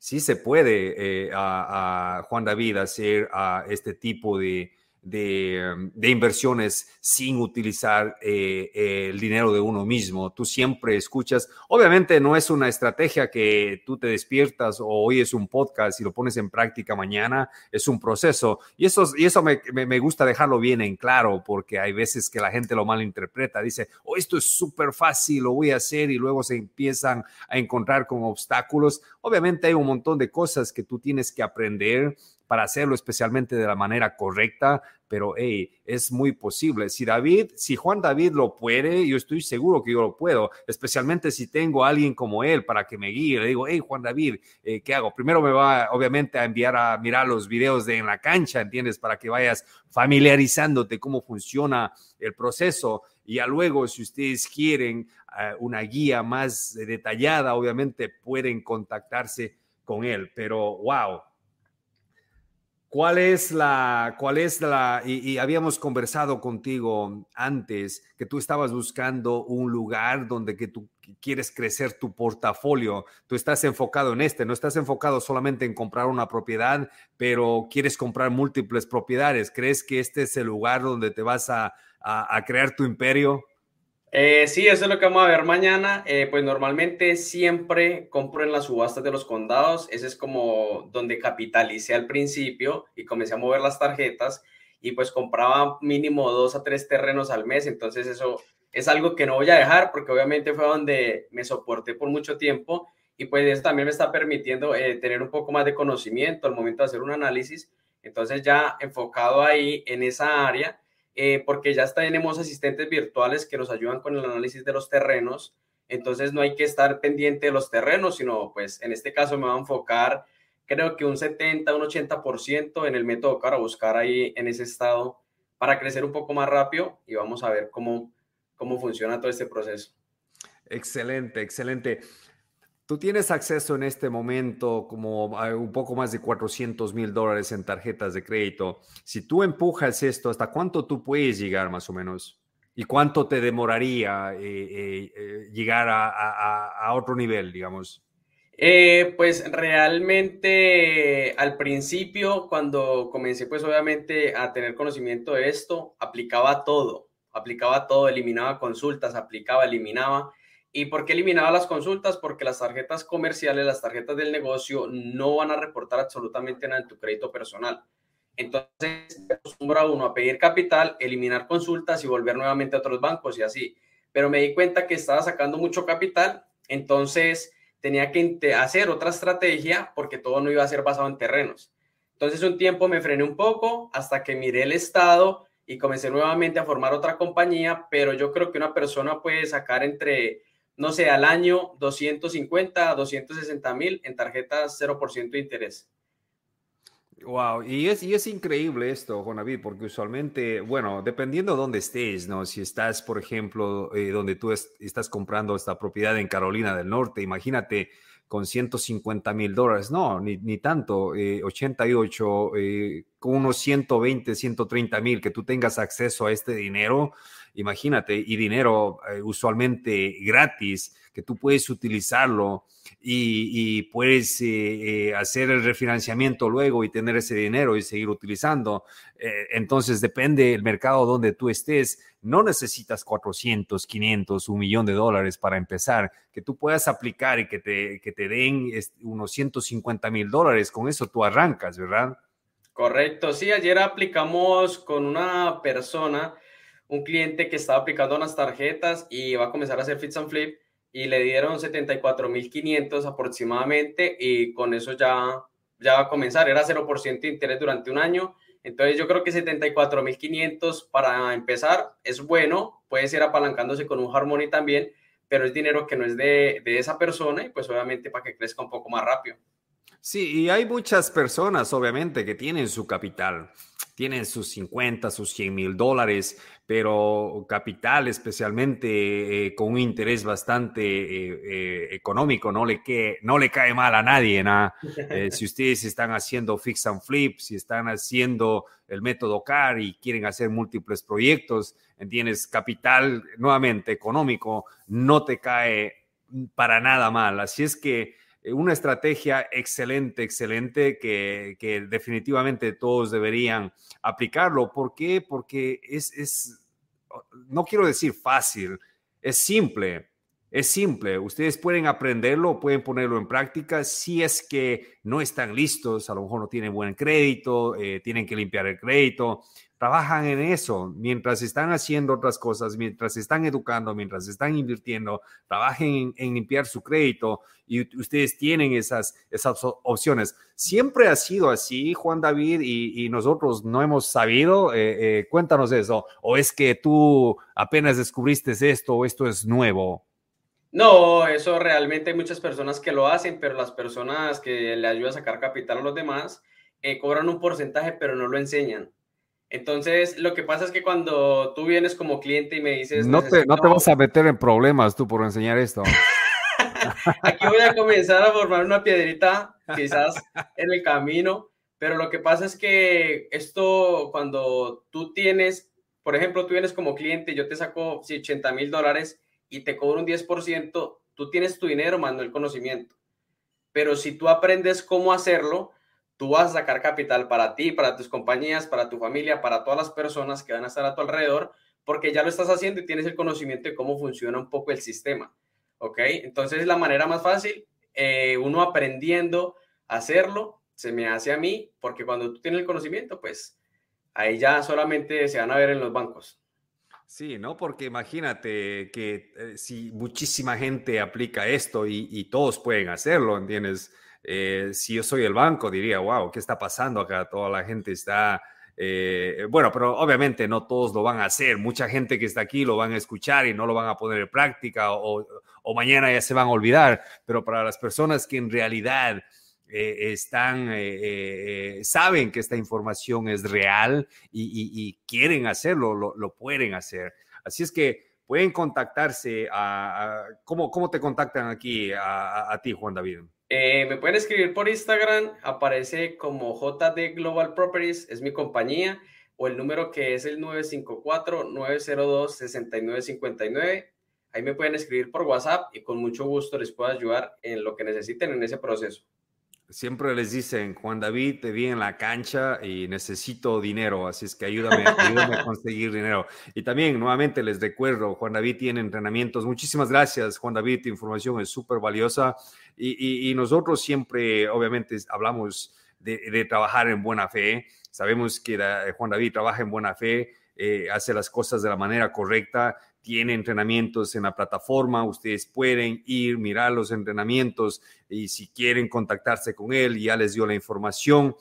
sí se puede, eh, a, Juan David, hacer a este tipo de, De, inversiones sin utilizar eh, el dinero de uno mismo. Tú siempre escuchas, obviamente no es una estrategia que tú te despiertas o oyes un podcast y lo pones en práctica mañana, es un proceso. Y eso, y eso me, me, gusta dejarlo bien en claro porque hay veces que la gente lo malinterpreta, dice, oh, esto es súper fácil, lo voy a hacer y luego se empiezan a encontrar con obstáculos. Obviamente hay un montón de cosas que tú tienes que aprender para hacerlo especialmente de la manera correcta, pero hey, es muy posible. Si David, si Juan David lo puede, yo estoy seguro que yo lo puedo, especialmente si tengo a alguien como él para que me guíe. Le digo, hey, Juan David, eh, ¿qué hago? Primero me va, obviamente, a enviar a mirar los videos de en la cancha, ¿entiendes? Para que vayas familiarizándote cómo funciona el proceso. Y ya luego, si ustedes quieren eh, una guía más detallada, obviamente pueden contactarse con él. Pero, wow, ¿Cuál es la, cuál es la, y, habíamos conversado contigo antes que tú estabas buscando un lugar donde que tú quieres crecer tu portafolio, tú estás enfocado en este, no estás enfocado solamente en comprar una propiedad, pero quieres comprar múltiples propiedades. ¿Crees que este es el lugar donde te vas a, a crear tu imperio? Eh, sí, eso es lo que vamos a ver mañana. Eh, pues normalmente siempre compro en las subastas de los condados. Ese es como donde capitalicé al principio y comencé a mover las tarjetas y pues compraba mínimo dos a tres terrenos al mes. Entonces eso es algo que no voy a dejar porque obviamente fue donde me soporté por mucho tiempo y pues eso también me está permitiendo eh, tener un poco más de conocimiento al momento de hacer un análisis. Entonces ya enfocado ahí en esa área eh, porque ya tenemos asistentes virtuales que nos ayudan con el análisis de los terrenos, entonces no hay que estar pendiente de los terrenos, sino pues en este caso me va a enfocar creo que un 70, un 80% en el método para buscar ahí en ese estado para crecer un poco más rápido y vamos a ver cómo, cómo funciona todo este proceso. Excelente, excelente. Tú tienes acceso en este momento como un poco más de 400 mil dólares en tarjetas de crédito. Si tú empujas esto, ¿hasta cuánto tú puedes llegar más o menos? ¿Y cuánto te demoraría eh, eh, eh, llegar a, otro nivel, digamos? pues realmente al principio, cuando comencé pues obviamente a tener conocimiento de esto, aplicaba todo, aplicaba todo, eliminaba consultas, aplicaba, eliminaba ¿Y por qué eliminaba las consultas? Porque las tarjetas comerciales, las tarjetas del negocio, no van a reportar absolutamente nada en tu crédito personal. Entonces, acostumbra uno a pedir capital, eliminar consultas y volver nuevamente a otros bancos y así. Pero me di cuenta que estaba sacando mucho capital, entonces tenía que hacer otra estrategia porque todo no iba a ser basado en terrenos. Entonces, un tiempo me frené un poco hasta que miré el estado y comencé nuevamente a formar otra compañía, pero yo creo que una persona puede sacar entre no sé, al año 250 a 260 mil en tarjetas 0% de interés. Wow, y es, y es increíble esto, Juan David, porque usualmente, bueno, dependiendo de dónde estés, ¿no? Si estás, por ejemplo, eh, donde tú estás comprando esta propiedad en Carolina del Norte, imagínate con 150 mil dólares, no, ni, ni tanto, 88, eh, eh, con unos 120, 130 mil, que tú tengas acceso a este dinero, imagínate, y dinero eh, usualmente gratis, que tú puedes utilizarlo y, puedes eh, eh, hacer el refinanciamiento luego y tener ese dinero y seguir utilizando. entonces, depende del mercado donde tú estés. No necesitas 400, 500, un millón de dólares para empezar. Que tú puedas aplicar y que te, que te den unos 150 mil dólares. Con eso tú arrancas, ¿verdad? Correcto. Sí, ayer aplicamos con una persona un cliente que estaba aplicando unas tarjetas y va a comenzar a hacer fits and flip y le dieron 74.500 aproximadamente y con eso ya ya va a comenzar, era 0% de interés durante un año. Entonces yo creo que 74.500 para empezar es bueno, puede ser apalancándose con un Harmony también, pero es dinero que no es de, de esa persona y pues obviamente para que crezca un poco más rápido. Sí, y hay muchas personas, obviamente, que tienen su capital, tienen sus 50, sus 100 mil dólares, pero capital especialmente eh, con un interés bastante eh, eh, económico, no le, que, no le cae mal a nadie. ¿no? si ustedes están haciendo fix and flip, si están haciendo el método CAR y quieren hacer múltiples proyectos, tienes capital nuevamente económico, no te cae para nada mal. Así es que eh, una estrategia excelente, excelente, que, definitivamente todos deberían aplicarlo. ¿Por qué? Porque es, no quiero decir fácil, es simple. Es simple, ustedes pueden aprenderlo, pueden ponerlo en práctica si es que no están listos, a lo mejor no tienen buen crédito, eh, tienen que limpiar el crédito, trabajan en eso mientras están haciendo otras cosas, mientras están educando, mientras están invirtiendo, trabajen en, limpiar su crédito y ustedes tienen esas, esas opciones. Siempre ha sido así, Juan David, y, nosotros no hemos sabido. Eh, eh, cuéntanos eso. ¿O es que tú apenas descubriste esto o esto es nuevo? No, eso realmente hay muchas personas que lo hacen, pero las personas que le ayudan a sacar capital a los demás eh, cobran un porcentaje, pero no lo enseñan. Entonces, lo que pasa es que cuando tú vienes como cliente y me dices... No te, no te vas a meter en problemas tú por enseñar esto. Aquí voy a comenzar a formar una piedrita, quizás en el camino, pero lo que pasa es que esto, cuando tú tienes, por ejemplo, tú vienes como cliente, yo te saco 80 mil dólares y te cobro un 10%, tú tienes tu dinero, mando el conocimiento. Pero si tú aprendes cómo hacerlo, tú vas a sacar capital para ti, para tus compañías, para tu familia, para todas las personas que van a estar a tu alrededor, porque ya lo estás haciendo y tienes el conocimiento de cómo funciona un poco el sistema. ¿Ok? Entonces, la manera más fácil, eh, uno aprendiendo a hacerlo, se me hace a mí, porque cuando tú tienes el conocimiento, pues ahí ya solamente se van a ver en los bancos. Sí, ¿no? Porque imagínate que eh, si muchísima gente aplica esto y, y todos pueden hacerlo, ¿entiendes? Eh, si yo soy el banco, diría, wow, ¿qué está pasando acá? Toda la gente está... Eh, bueno, pero obviamente no todos lo van a hacer. Mucha gente que está aquí lo van a escuchar y no lo van a poner en práctica o, mañana ya se van a olvidar. Pero para las personas que en realidad eh, están, saben que esta información es real y, quieren hacerlo, lo, pueden hacer. Así es que pueden contactarse a, ¿cómo, ¿cómo, te contactan aquí a ti, Juan David? Eh, me pueden escribir por Instagram, aparece como JD Global Properties, es mi compañía, o el número que es el 954-902-6959. Ahí me pueden escribir por WhatsApp y con mucho gusto les puedo ayudar en lo que necesiten en ese proceso. Siempre les dicen, Juan David, te vi en la cancha y necesito dinero, así es que ayúdame, ayúdame a conseguir dinero. Y también, nuevamente, les recuerdo, Juan David tiene entrenamientos. Muchísimas gracias, Juan David, tu información es súper valiosa. Y, nosotros siempre, obviamente, hablamos de, trabajar en buena fe. Sabemos que Juan David trabaja en buena fe, eh, hace las cosas de la manera correcta tiene entrenamientos en la plataforma, ustedes pueden ir, mirar los entrenamientos y si quieren contactarse con él, ya les dio la información.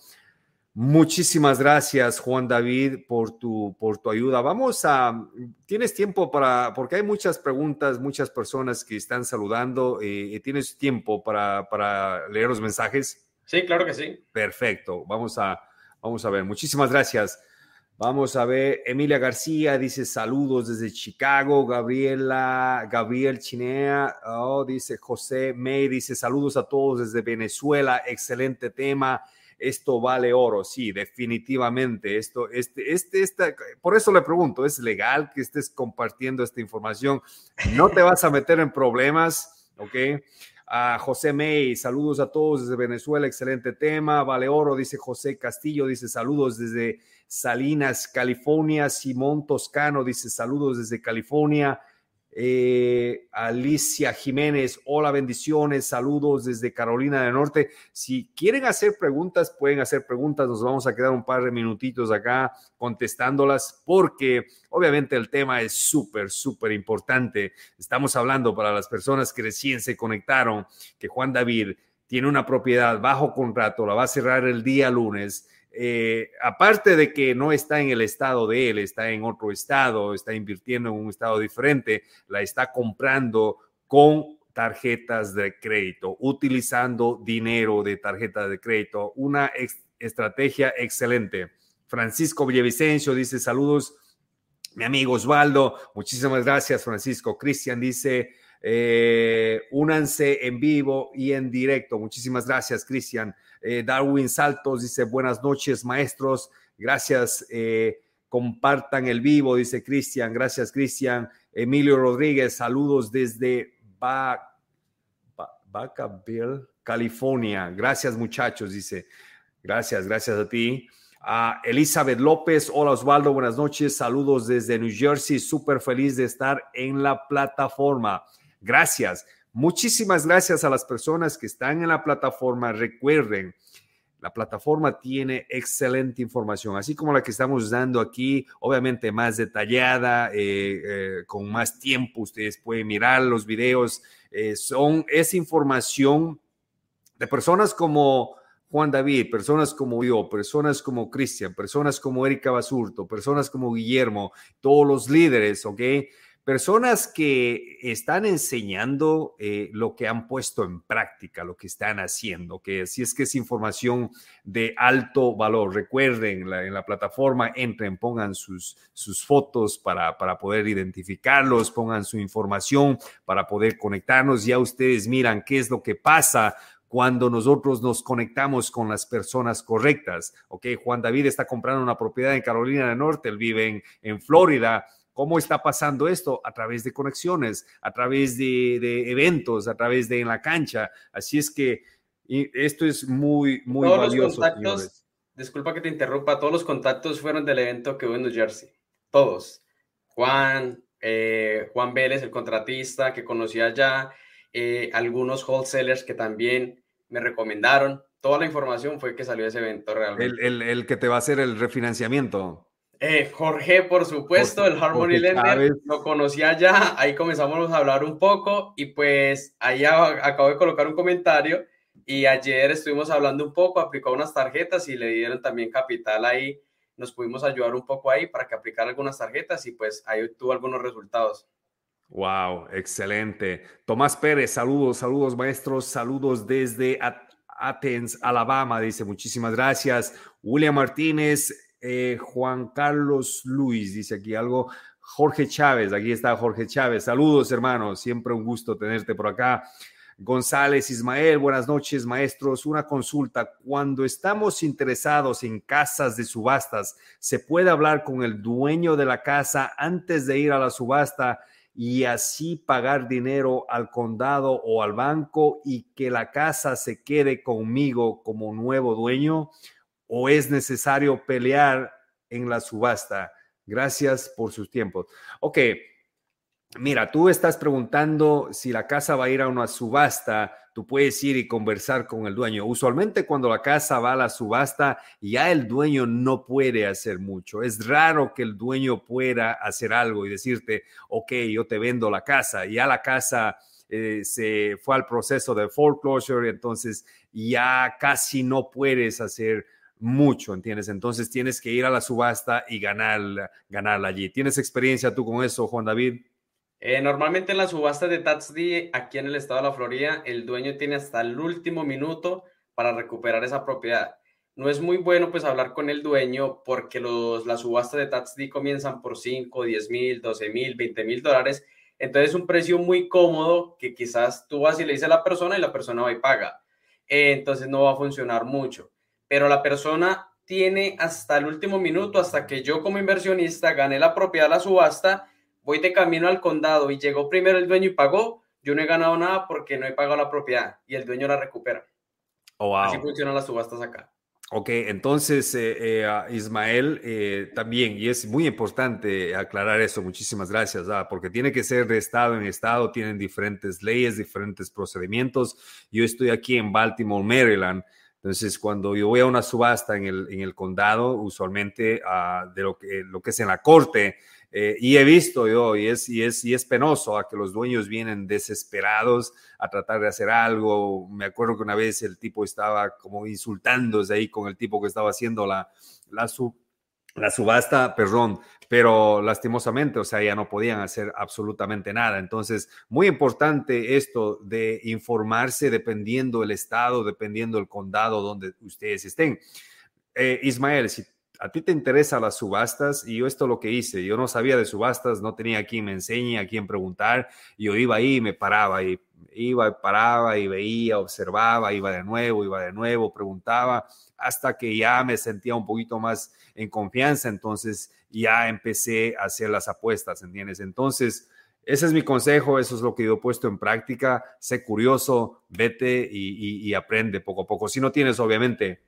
Muchísimas gracias, Juan David, por tu, por tu ayuda. Vamos a, tienes tiempo para, porque hay muchas preguntas, muchas personas que están saludando. Eh, ¿Tienes tiempo para, para leer los mensajes? Sí, claro que sí. Perfecto. Vamos a, vamos a ver. Muchísimas gracias. Vamos a ver, Emilia García dice saludos desde Chicago, Gabriela, Gabriel Chinea, oh, dice José May, dice saludos a todos desde Venezuela, excelente tema, esto vale oro, sí, definitivamente, esto, este, este, por eso le pregunto, ¿es legal que estés compartiendo esta información? No te vas a meter en problemas, ¿ok? A José May, saludos a todos desde Venezuela, excelente tema. Vale Oro, dice José Castillo, dice saludos desde Salinas, California. Simón Toscano dice saludos desde California. Eh, Alicia Jiménez, hola, bendiciones, saludos desde Carolina del Norte. Si quieren hacer preguntas, pueden hacer preguntas. Nos vamos a quedar un par de minutitos acá contestándolas porque obviamente el tema es súper, súper importante. Estamos hablando para las personas que recién se conectaron que Juan David tiene una propiedad bajo contrato, la va a cerrar el día lunes. Eh, aparte de que no está en el estado de él, está en otro estado, está invirtiendo en un estado diferente, la está comprando con tarjetas de crédito, utilizando dinero de tarjeta de crédito. Una estrategia excelente. Francisco Villavicencio dice saludos, mi amigo Osvaldo. Muchísimas gracias, Francisco. Cristian dice, eh, únanse en vivo y en directo. Muchísimas gracias, Cristian. Eh, Darwin Saltos dice, buenas noches, maestros. Gracias. Eh, compartan el vivo, dice Cristian. Gracias, Cristian. Emilio Rodríguez, saludos desde Vacaville, California. Gracias, muchachos, dice. Gracias, gracias a ti. Elizabeth López, hola Osvaldo, buenas noches, saludos desde New Jersey, súper feliz de estar en la plataforma. Gracias, muchísimas gracias a las personas que están en la plataforma. Recuerden, la plataforma tiene excelente información, así como la que estamos dando aquí, obviamente más detallada, eh, eh, con más tiempo. Ustedes pueden mirar los videos. Eh, son, es información de personas como Juan David, personas como yo, personas como Cristian, personas como Erika Basurto, personas como Guillermo, todos los líderes, ¿ok? Personas que están enseñando eh, lo que han puesto en práctica, lo que están haciendo, que si es que es información de alto valor. Recuerden, en la plataforma entren, pongan sus, fotos para, para poder identificarlos, pongan su información para poder conectarnos. Ya ustedes miran qué es lo que pasa cuando nosotros nos conectamos con las personas correctas. Ok, Juan David está comprando una propiedad en Carolina del Norte, él vive en, Florida. ¿Cómo está pasando esto? A través de conexiones, a través de, eventos, a través de en la cancha. Así es que esto es muy, muy valioso. disculpa que te interrumpa, todos los contactos fueron del evento que hubo en New Jersey. Todos. Juan, eh, Juan Vélez, el contratista que conocía ya, eh, algunos wholesalers que también me recomendaron. Toda la información fue que salió de ese evento realmente. El, que te va a hacer el refinanciamiento. Eh, Jorge, por supuesto, el Harmony Lender, lo conocía ya, ahí comenzamos a hablar un poco y pues ahí acabo de colocar un comentario y ayer estuvimos hablando un poco, aplicó unas tarjetas y le dieron también capital ahí, nos pudimos ayudar un poco ahí para que aplicara algunas tarjetas y pues ahí tuvo algunos resultados. Wow, excelente. Tomás Pérez, saludos, saludos maestros, saludos desde Athens, Alabama, dice muchísimas gracias. William Martínez, eh, Juan Carlos Luis, dice aquí algo. Jorge Chávez, aquí está Jorge Chávez. Saludos, hermanos, siempre un gusto tenerte por acá. González Ismael, buenas noches, maestros. Una consulta. Cuando estamos interesados en casas de subastas, ¿se puede hablar con el dueño de la casa antes de ir a la subasta? y así pagar dinero al condado o al banco y que la casa se quede conmigo como nuevo dueño o es necesario pelear en la subasta? Gracias por sus tiempos. Ok, mira, tú estás preguntando si la casa va a ir a una subasta tú puedes ir y conversar con el dueño. Usualmente cuando la casa va a la subasta, ya el dueño no puede hacer mucho. Es raro que el dueño pueda hacer algo y decirte, ok, yo te vendo la casa. Ya la casa eh, se fue al proceso de foreclosure, entonces ya casi no puedes hacer mucho, ¿entiendes? Entonces tienes que ir a la subasta y ganarla, ganarla allí. ¿Tienes experiencia tú con eso, Juan David? Eh, normalmente en las subastas de Tatsdi aquí en el estado de la Florida, el dueño tiene hasta el último minuto para recuperar esa propiedad. No es muy bueno pues hablar con el dueño porque los, las subastas de Tatsdi comienzan por 5, 10 mil, 12 mil, 20 mil dólares. Entonces es un precio muy cómodo que quizás tú vas y le dices a la persona y la persona va y paga. Eh, entonces no va a funcionar mucho. Pero la persona tiene hasta el último minuto, hasta que yo como inversionista gane la propiedad de la subasta voy de camino al condado y llegó primero el dueño y pagó, yo no he ganado nada porque no he pagado la propiedad y el dueño la recupera. Oh, Así funcionan las subastas acá. Ok, entonces eh, eh, Ismael eh, también, y es muy importante aclarar eso, muchísimas gracias, ah, porque tiene que ser de estado en estado, tienen diferentes leyes, diferentes procedimientos. Yo estoy aquí en Baltimore, Maryland, Entonces, cuando yo voy a una subasta en el, en el condado, usualmente uh, de lo que, lo que es en la corte, eh, y he visto yo, y es, y, es, y es penoso a que los dueños vienen desesperados a tratar de hacer algo. Me acuerdo que una vez el tipo estaba como insultándose ahí con el tipo que estaba haciendo la, la, la subasta, perdón, pero lastimosamente, o sea, ya no podían hacer absolutamente nada. Entonces, muy importante esto de informarse dependiendo el estado, dependiendo el condado donde ustedes estén. Eh, Ismael, si a ti te interesan las subastas y yo esto lo que hice, yo no sabía de subastas, no tenía quien me enseñe, a quien preguntar, yo iba ahí y me paraba y iba, paraba y veía, observaba, iba de nuevo, iba de nuevo, preguntaba, hasta que ya me sentía un poquito más en confianza, entonces ya empecé a hacer las apuestas, ¿entiendes? Entonces, ese es mi consejo, eso es lo que yo he puesto en práctica, sé curioso, vete y, y aprende poco a poco. Si no tienes, obviamente,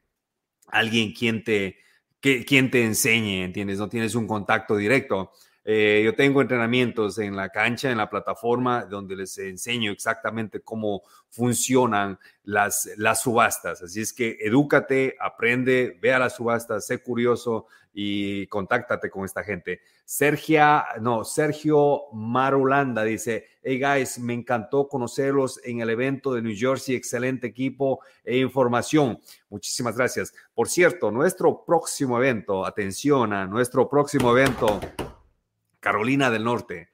alguien quien te que, quien te enseñe, ¿entiendes? No tienes un contacto directo. Eh, yo tengo entrenamientos en la cancha, en la plataforma, donde les enseño exactamente cómo funcionan las, las subastas. Así es que edúcate, aprende, ve a las subastas, sé curioso y contáctate con esta gente. Sergio, no, Sergio Marulanda dice, hey guys, me encantó conocerlos en el evento de New Jersey, excelente equipo e información. Muchísimas gracias. Por cierto, nuestro próximo evento, atención a nuestro próximo evento Carolina del Norte.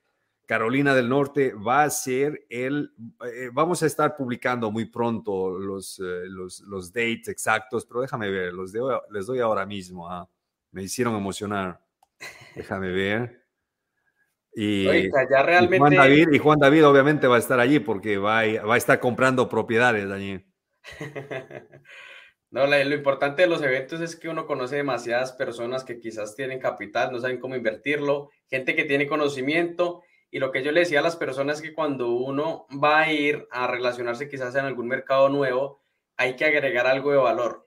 Carolina del Norte va a ser el, eh, vamos a estar publicando muy pronto los, eh, los, los, dates exactos, pero déjame ver, los les doy ahora mismo. ¿ah? Me hicieron emocionar. Déjame ver. Y, ya realmente... y, Juan David, y Juan David obviamente va a estar allí porque va a, va a estar comprando propiedades allí. No, lo importante de los eventos es que uno conoce demasiadas personas que quizás tienen capital, no saben cómo invertirlo, gente que tiene conocimiento. Y lo que yo le decía a las personas es que cuando uno va a ir a relacionarse quizás en algún mercado nuevo, hay que agregar algo de valor.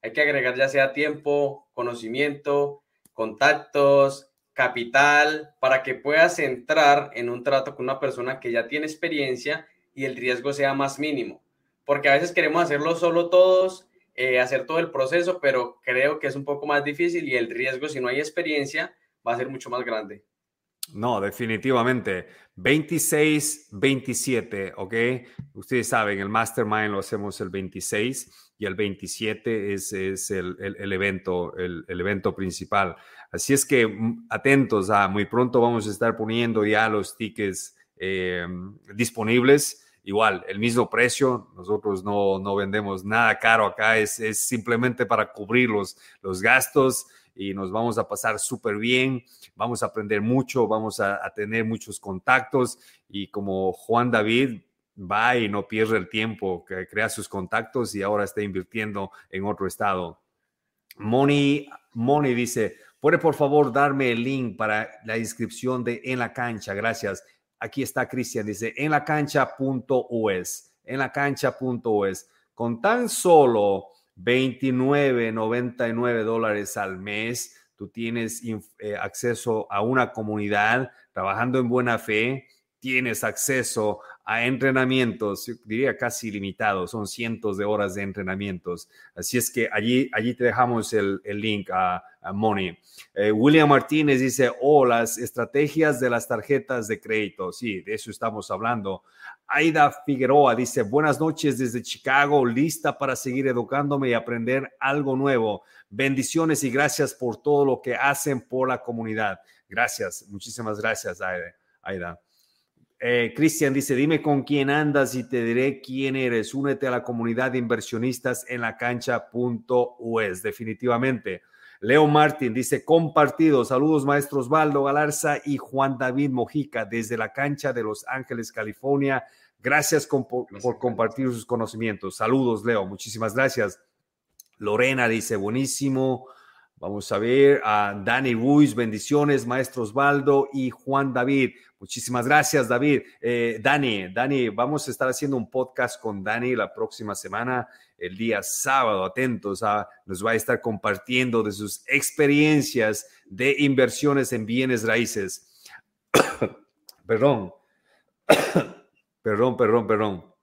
Hay que agregar ya sea tiempo, conocimiento, contactos, capital, para que puedas entrar en un trato con una persona que ya tiene experiencia y el riesgo sea más mínimo porque a veces queremos hacerlo solo todos, eh, hacer todo el proceso, pero creo que es un poco más difícil y el riesgo, si no hay experiencia, va a ser mucho más grande. No, definitivamente. 26, 27, ¿ok? Ustedes saben, el Mastermind lo hacemos el 26 y el 27 es, es el, el, evento, el, el, evento principal. Así es que mm, atentos, a, muy pronto vamos a estar poniendo ya los tickets eh, disponibles igual, el mismo precio, nosotros no, no vendemos nada caro acá, es, es simplemente para cubrir los, los gastos y nos vamos a pasar súper bien, vamos a aprender mucho, vamos a, a, tener muchos contactos y como Juan David va y no pierde el tiempo, que crea sus contactos y ahora está invirtiendo en otro estado. Moni, Moni dice, ¿puede por favor darme el link para la inscripción de En la Cancha? Gracias aquí está Cristian, dice, en la cancha.us, en la cancha.us, con tan solo 29.99 dólares al mes, tú tienes eh, acceso a una comunidad trabajando en buena fe, tienes acceso a entrenamientos, diría casi limitados, son cientos de horas de entrenamientos. Así es que allí, allí te dejamos el, el link a, a Money. Eh, William Martínez dice, oh, las estrategias de las tarjetas de crédito. Sí, de eso estamos hablando. Aida Figueroa dice, buenas noches desde Chicago, lista para seguir educándome y aprender algo nuevo. Bendiciones y gracias por todo lo que hacen por la comunidad. Gracias, muchísimas gracias, Aida. Eh, Cristian dice, dime con quién andas y te diré quién eres. Únete a la comunidad de inversionistas en la cancha.us. Definitivamente. Leo Martín dice, compartido. Saludos, maestros Valdo Galarza y Juan David Mojica desde la cancha de Los Ángeles, California. Gracias, por compartir sus conocimientos. Saludos, Leo. Muchísimas gracias. Lorena dice, buenísimo. Vamos a ver a Dani Ruiz, bendiciones, maestro Osvaldo y Juan David. Muchísimas gracias, David. Eh, Dani, Dani, vamos a estar haciendo un podcast con Dani la próxima semana, el día sábado. Atentos, a, nos va a estar compartiendo de sus experiencias de inversiones en bienes raíces. perdón, perdón, perdón, perdón.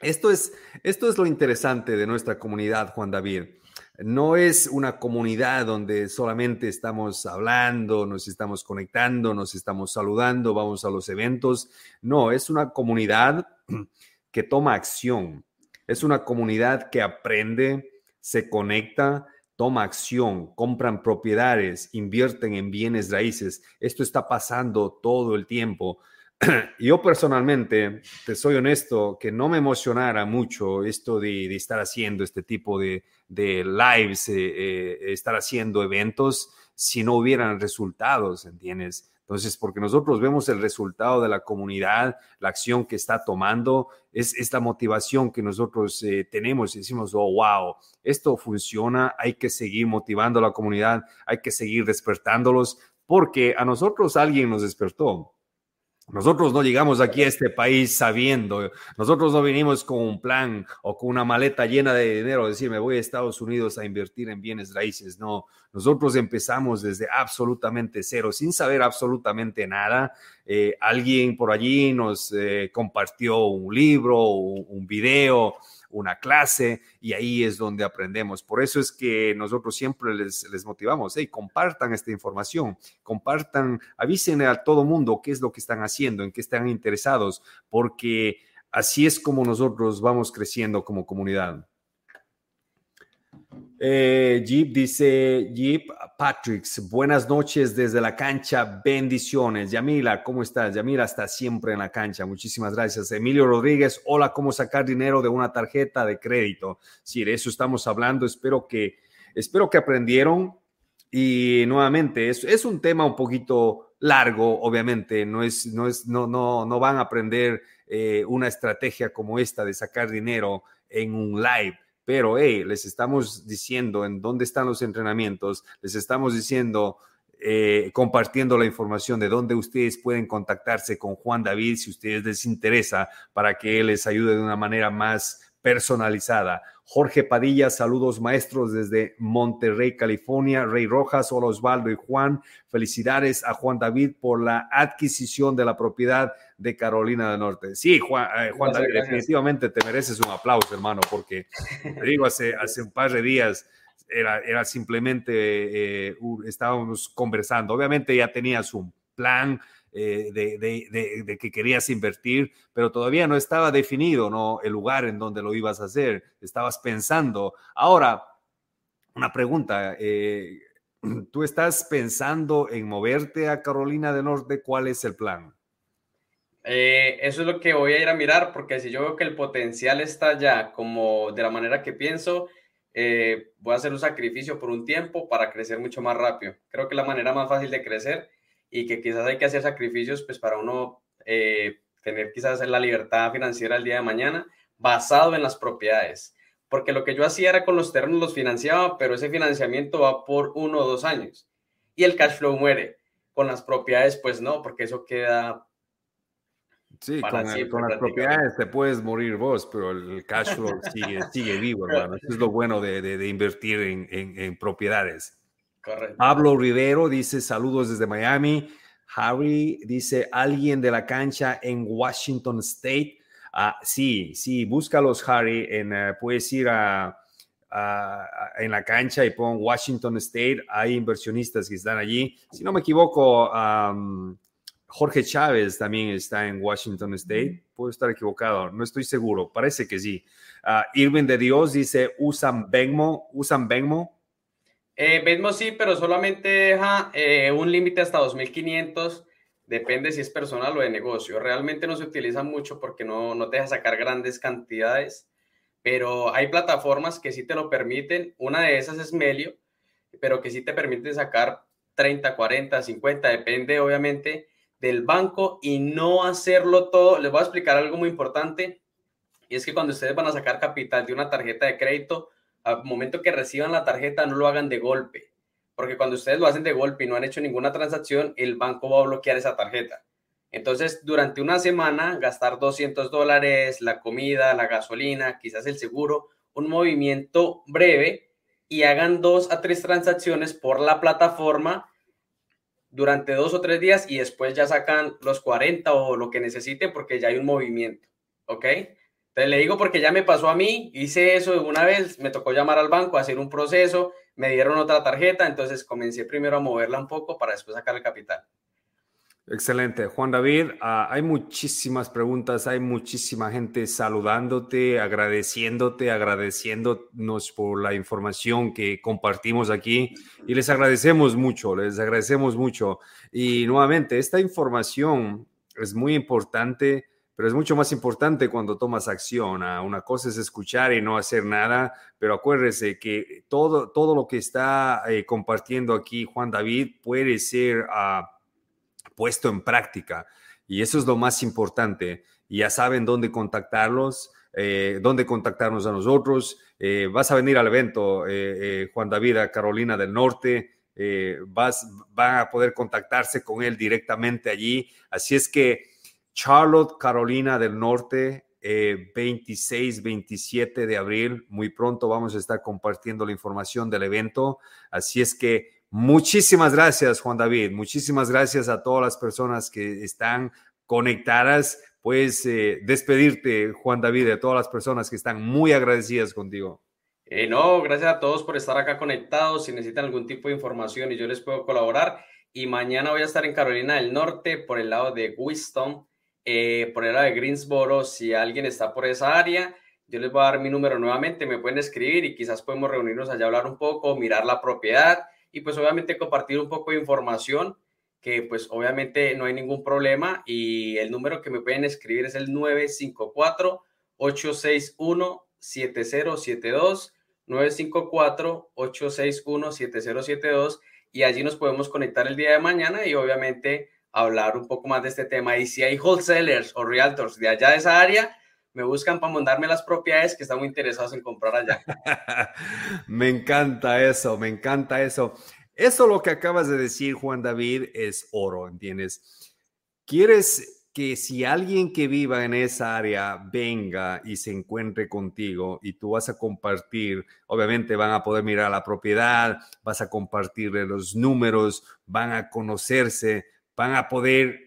Esto es, esto es lo interesante de nuestra comunidad, Juan David. No es una comunidad donde solamente estamos hablando, nos estamos conectando, nos estamos saludando, vamos a los eventos. No, es una comunidad que toma acción. Es una comunidad que aprende, se conecta, toma acción, compran propiedades, invierten en bienes raíces. Esto está pasando todo el tiempo. Yo personalmente, te soy honesto, que no me emocionara mucho esto de, estar haciendo este tipo de, lives, eh, eh, estar haciendo eventos, si no hubieran resultados, ¿entiendes? Entonces, porque nosotros vemos el resultado de la comunidad, la acción que está tomando, es esta motivación que nosotros eh, tenemos y decimos, oh, wow, esto funciona, hay que seguir motivando a la comunidad, hay que seguir despertándolos, porque a nosotros alguien nos despertó. Nosotros no llegamos aquí a este país sabiendo, nosotros no vinimos con un plan o con una maleta llena de dinero, decir, me voy a Estados Unidos a invertir en bienes raíces. No, nosotros empezamos desde absolutamente cero, sin saber absolutamente nada. Eh, alguien por allí nos eh, compartió un libro, un, un video, una clase y ahí es donde aprendemos. Por eso es que nosotros siempre les, les motivamos, hey, compartan esta información, compartan, avisen a todo mundo qué es lo que están haciendo, en qué están interesados, porque así es como nosotros vamos creciendo como comunidad. Eh, Jeep dice, Jeep Patricks, buenas noches desde la cancha, bendiciones. Yamila, ¿cómo estás? Yamila está siempre en la cancha, muchísimas gracias. Emilio Rodríguez, hola, ¿cómo sacar dinero de una tarjeta de crédito? Sí, de eso estamos hablando, espero que, espero que aprendieron. Y nuevamente, es, es un tema un poquito largo, obviamente, no, es, no, es, no, no, no van a aprender eh, una estrategia como esta de sacar dinero en un live pero hey, les estamos diciendo en dónde están los entrenamientos, les estamos diciendo, eh, compartiendo la información de dónde ustedes pueden contactarse con Juan David si ustedes les interesa para que él les ayude de una manera más personalizada. Jorge Padilla, saludos maestros desde Monterrey, California. Rey Rojas, hola Osvaldo y Juan. Felicidades a Juan David por la adquisición de la propiedad de Carolina del Norte. Sí, Juan, eh, David, definitivamente te mereces un aplauso, hermano, porque te digo, hace, hace un par de días era, era simplemente, eh, estábamos conversando. Obviamente ya tenías un plan, eh, de, que querías invertir, pero todavía no estaba definido ¿no? el lugar en donde lo ibas a hacer, estabas pensando. Ahora, una pregunta, eh, ¿tú estás pensando en moverte a Carolina del Norte? ¿Cuál es el plan? Eh, eso es lo que voy a ir a mirar, porque si yo veo que el potencial está ya como de la manera que pienso, voy a hacer un sacrificio por un tiempo para crecer mucho más rápido. Creo que la manera más fácil de crecer y que quizás hay que hacer sacrificios pues para uno eh, tener quizás la libertad financiera el día de mañana basado en las propiedades. Porque lo que yo hacía era con los terrenos los financiaba, pero ese financiamiento va por uno o dos años y el cash flow muere. Con las propiedades pues no, porque eso queda... Sí, con, las propiedades te puedes morir vos, pero el cash flow sigue, sigue vivo, hermano. Eso es lo bueno de, de, invertir en, en, en propiedades. Pablo Rivero dice saludos desde Miami. Harry dice alguien de la cancha en Washington State. Ah, sí, sí, búscalos, Harry. En, eh, puedes ir a, en la cancha y pon Washington State. Hay inversionistas que están allí. Si no me equivoco, Jorge Chávez también está en Washington State. Puedo estar equivocado, no estoy seguro. Parece que sí. Uh, Irving de Dios dice usan Benmo, usan Benmo. Eh, sí, pero solamente deja eh, un límite hasta 2.500. Depende si es personal o de negocio. Realmente no se utiliza mucho porque no, no te deja sacar grandes cantidades, pero hay plataformas que sí te lo permiten. Una de esas es Melio, pero que sí te permite sacar 30, 40, 50, depende obviamente del banco y no hacerlo todo. Les voy a explicar algo muy importante y es que cuando ustedes van a sacar capital de una tarjeta de crédito, al momento que reciban la tarjeta no lo hagan de golpe, porque cuando ustedes lo hacen de golpe y no han hecho ninguna transacción, el banco va a bloquear esa tarjeta. Entonces, durante una semana, gastar 200 dólares, la comida, la gasolina, quizás el seguro, un movimiento breve y hagan dos a tres transacciones por la plataforma durante dos o tres días y después ya sacan los 40 o lo que necesiten porque ya hay un movimiento. ¿Ok? Entonces le digo porque ya me pasó a mí, hice eso una vez, me tocó llamar al banco, hacer un proceso, me dieron otra tarjeta, entonces comencé primero a moverla un poco para después sacar el capital. Excelente. Juan David, ah, hay muchísimas preguntas, hay muchísima gente saludándote, agradeciéndote, agradeciéndonos por la información que compartimos aquí y les agradecemos mucho, les agradecemos mucho. Y nuevamente, esta información es muy importante, pero es mucho más importante cuando tomas acción. Ah, una cosa es escuchar y no hacer nada, pero acuérdese que todo, todo lo que está eh, compartiendo aquí Juan David puede ser... Uh, puesto en práctica. Y eso es lo más importante. Ya saben dónde contactarlos, eh, dónde contactarnos a nosotros. Eh, vas a venir al evento, Juan David, a Carolina del Norte. vas, van a poder contactarse con él directamente allí. Así es que Charlotte, Carolina del Norte, 26, 27 de abril. Muy pronto vamos a estar compartiendo la información del evento. Así es que Muchísimas gracias, Juan David. Muchísimas gracias a todas las personas que están conectadas. Puedes eh, despedirte, Juan David, de todas las personas que están muy agradecidas contigo. Eh, no, gracias a todos por estar acá conectados. Si necesitan algún tipo de información y yo les puedo colaborar. Y mañana voy a estar en Carolina del Norte, por el lado de Winston, eh, por el lado de Greensboro. Si alguien está por esa área, yo les voy a dar mi número nuevamente. Me pueden escribir y quizás podemos reunirnos allá hablar un poco, mirar la propiedad y pues obviamente compartir un poco de información que pues obviamente no hay ningún problema y el número que me pueden escribir es el 954-861-7072, 954-861-7072 y allí nos podemos conectar el día de mañana y obviamente hablar un poco más de este tema. Y si hay wholesalers o realtors de allá de esa área, me buscan para mandarme las propiedades que están muy interesados en comprar allá. me encanta eso, me encanta eso. Eso lo que acabas de decir, Juan David, es oro, ¿entiendes? Quieres que si alguien que viva en esa área venga y se encuentre contigo y tú vas a compartir, obviamente van a poder mirar la propiedad, vas a compartirle los números, van a conocerse, van a poder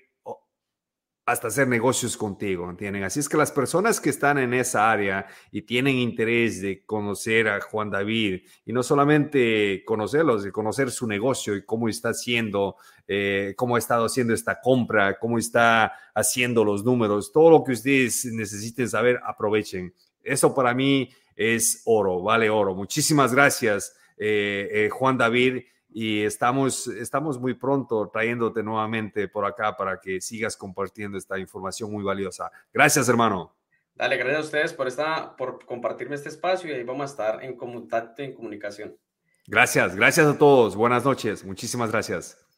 hasta hacer negocios contigo, ¿entienden? Así es que las personas que están en esa área y tienen interés de conocer a Juan David y no solamente conocerlos, de conocer su negocio y cómo está haciendo, eh, cómo ha estado haciendo esta compra, cómo está haciendo los números, todo lo que ustedes necesiten saber, aprovechen. Eso para mí es oro, vale oro. Muchísimas gracias, eh, eh, Juan David y estamos, estamos muy pronto trayéndote nuevamente por acá para que sigas compartiendo esta información muy valiosa. Gracias, hermano. Dale, gracias a ustedes por, esta, por compartirme este espacio y ahí vamos a estar en contacto, en comunicación. Gracias, gracias a todos. Buenas noches. Muchísimas gracias.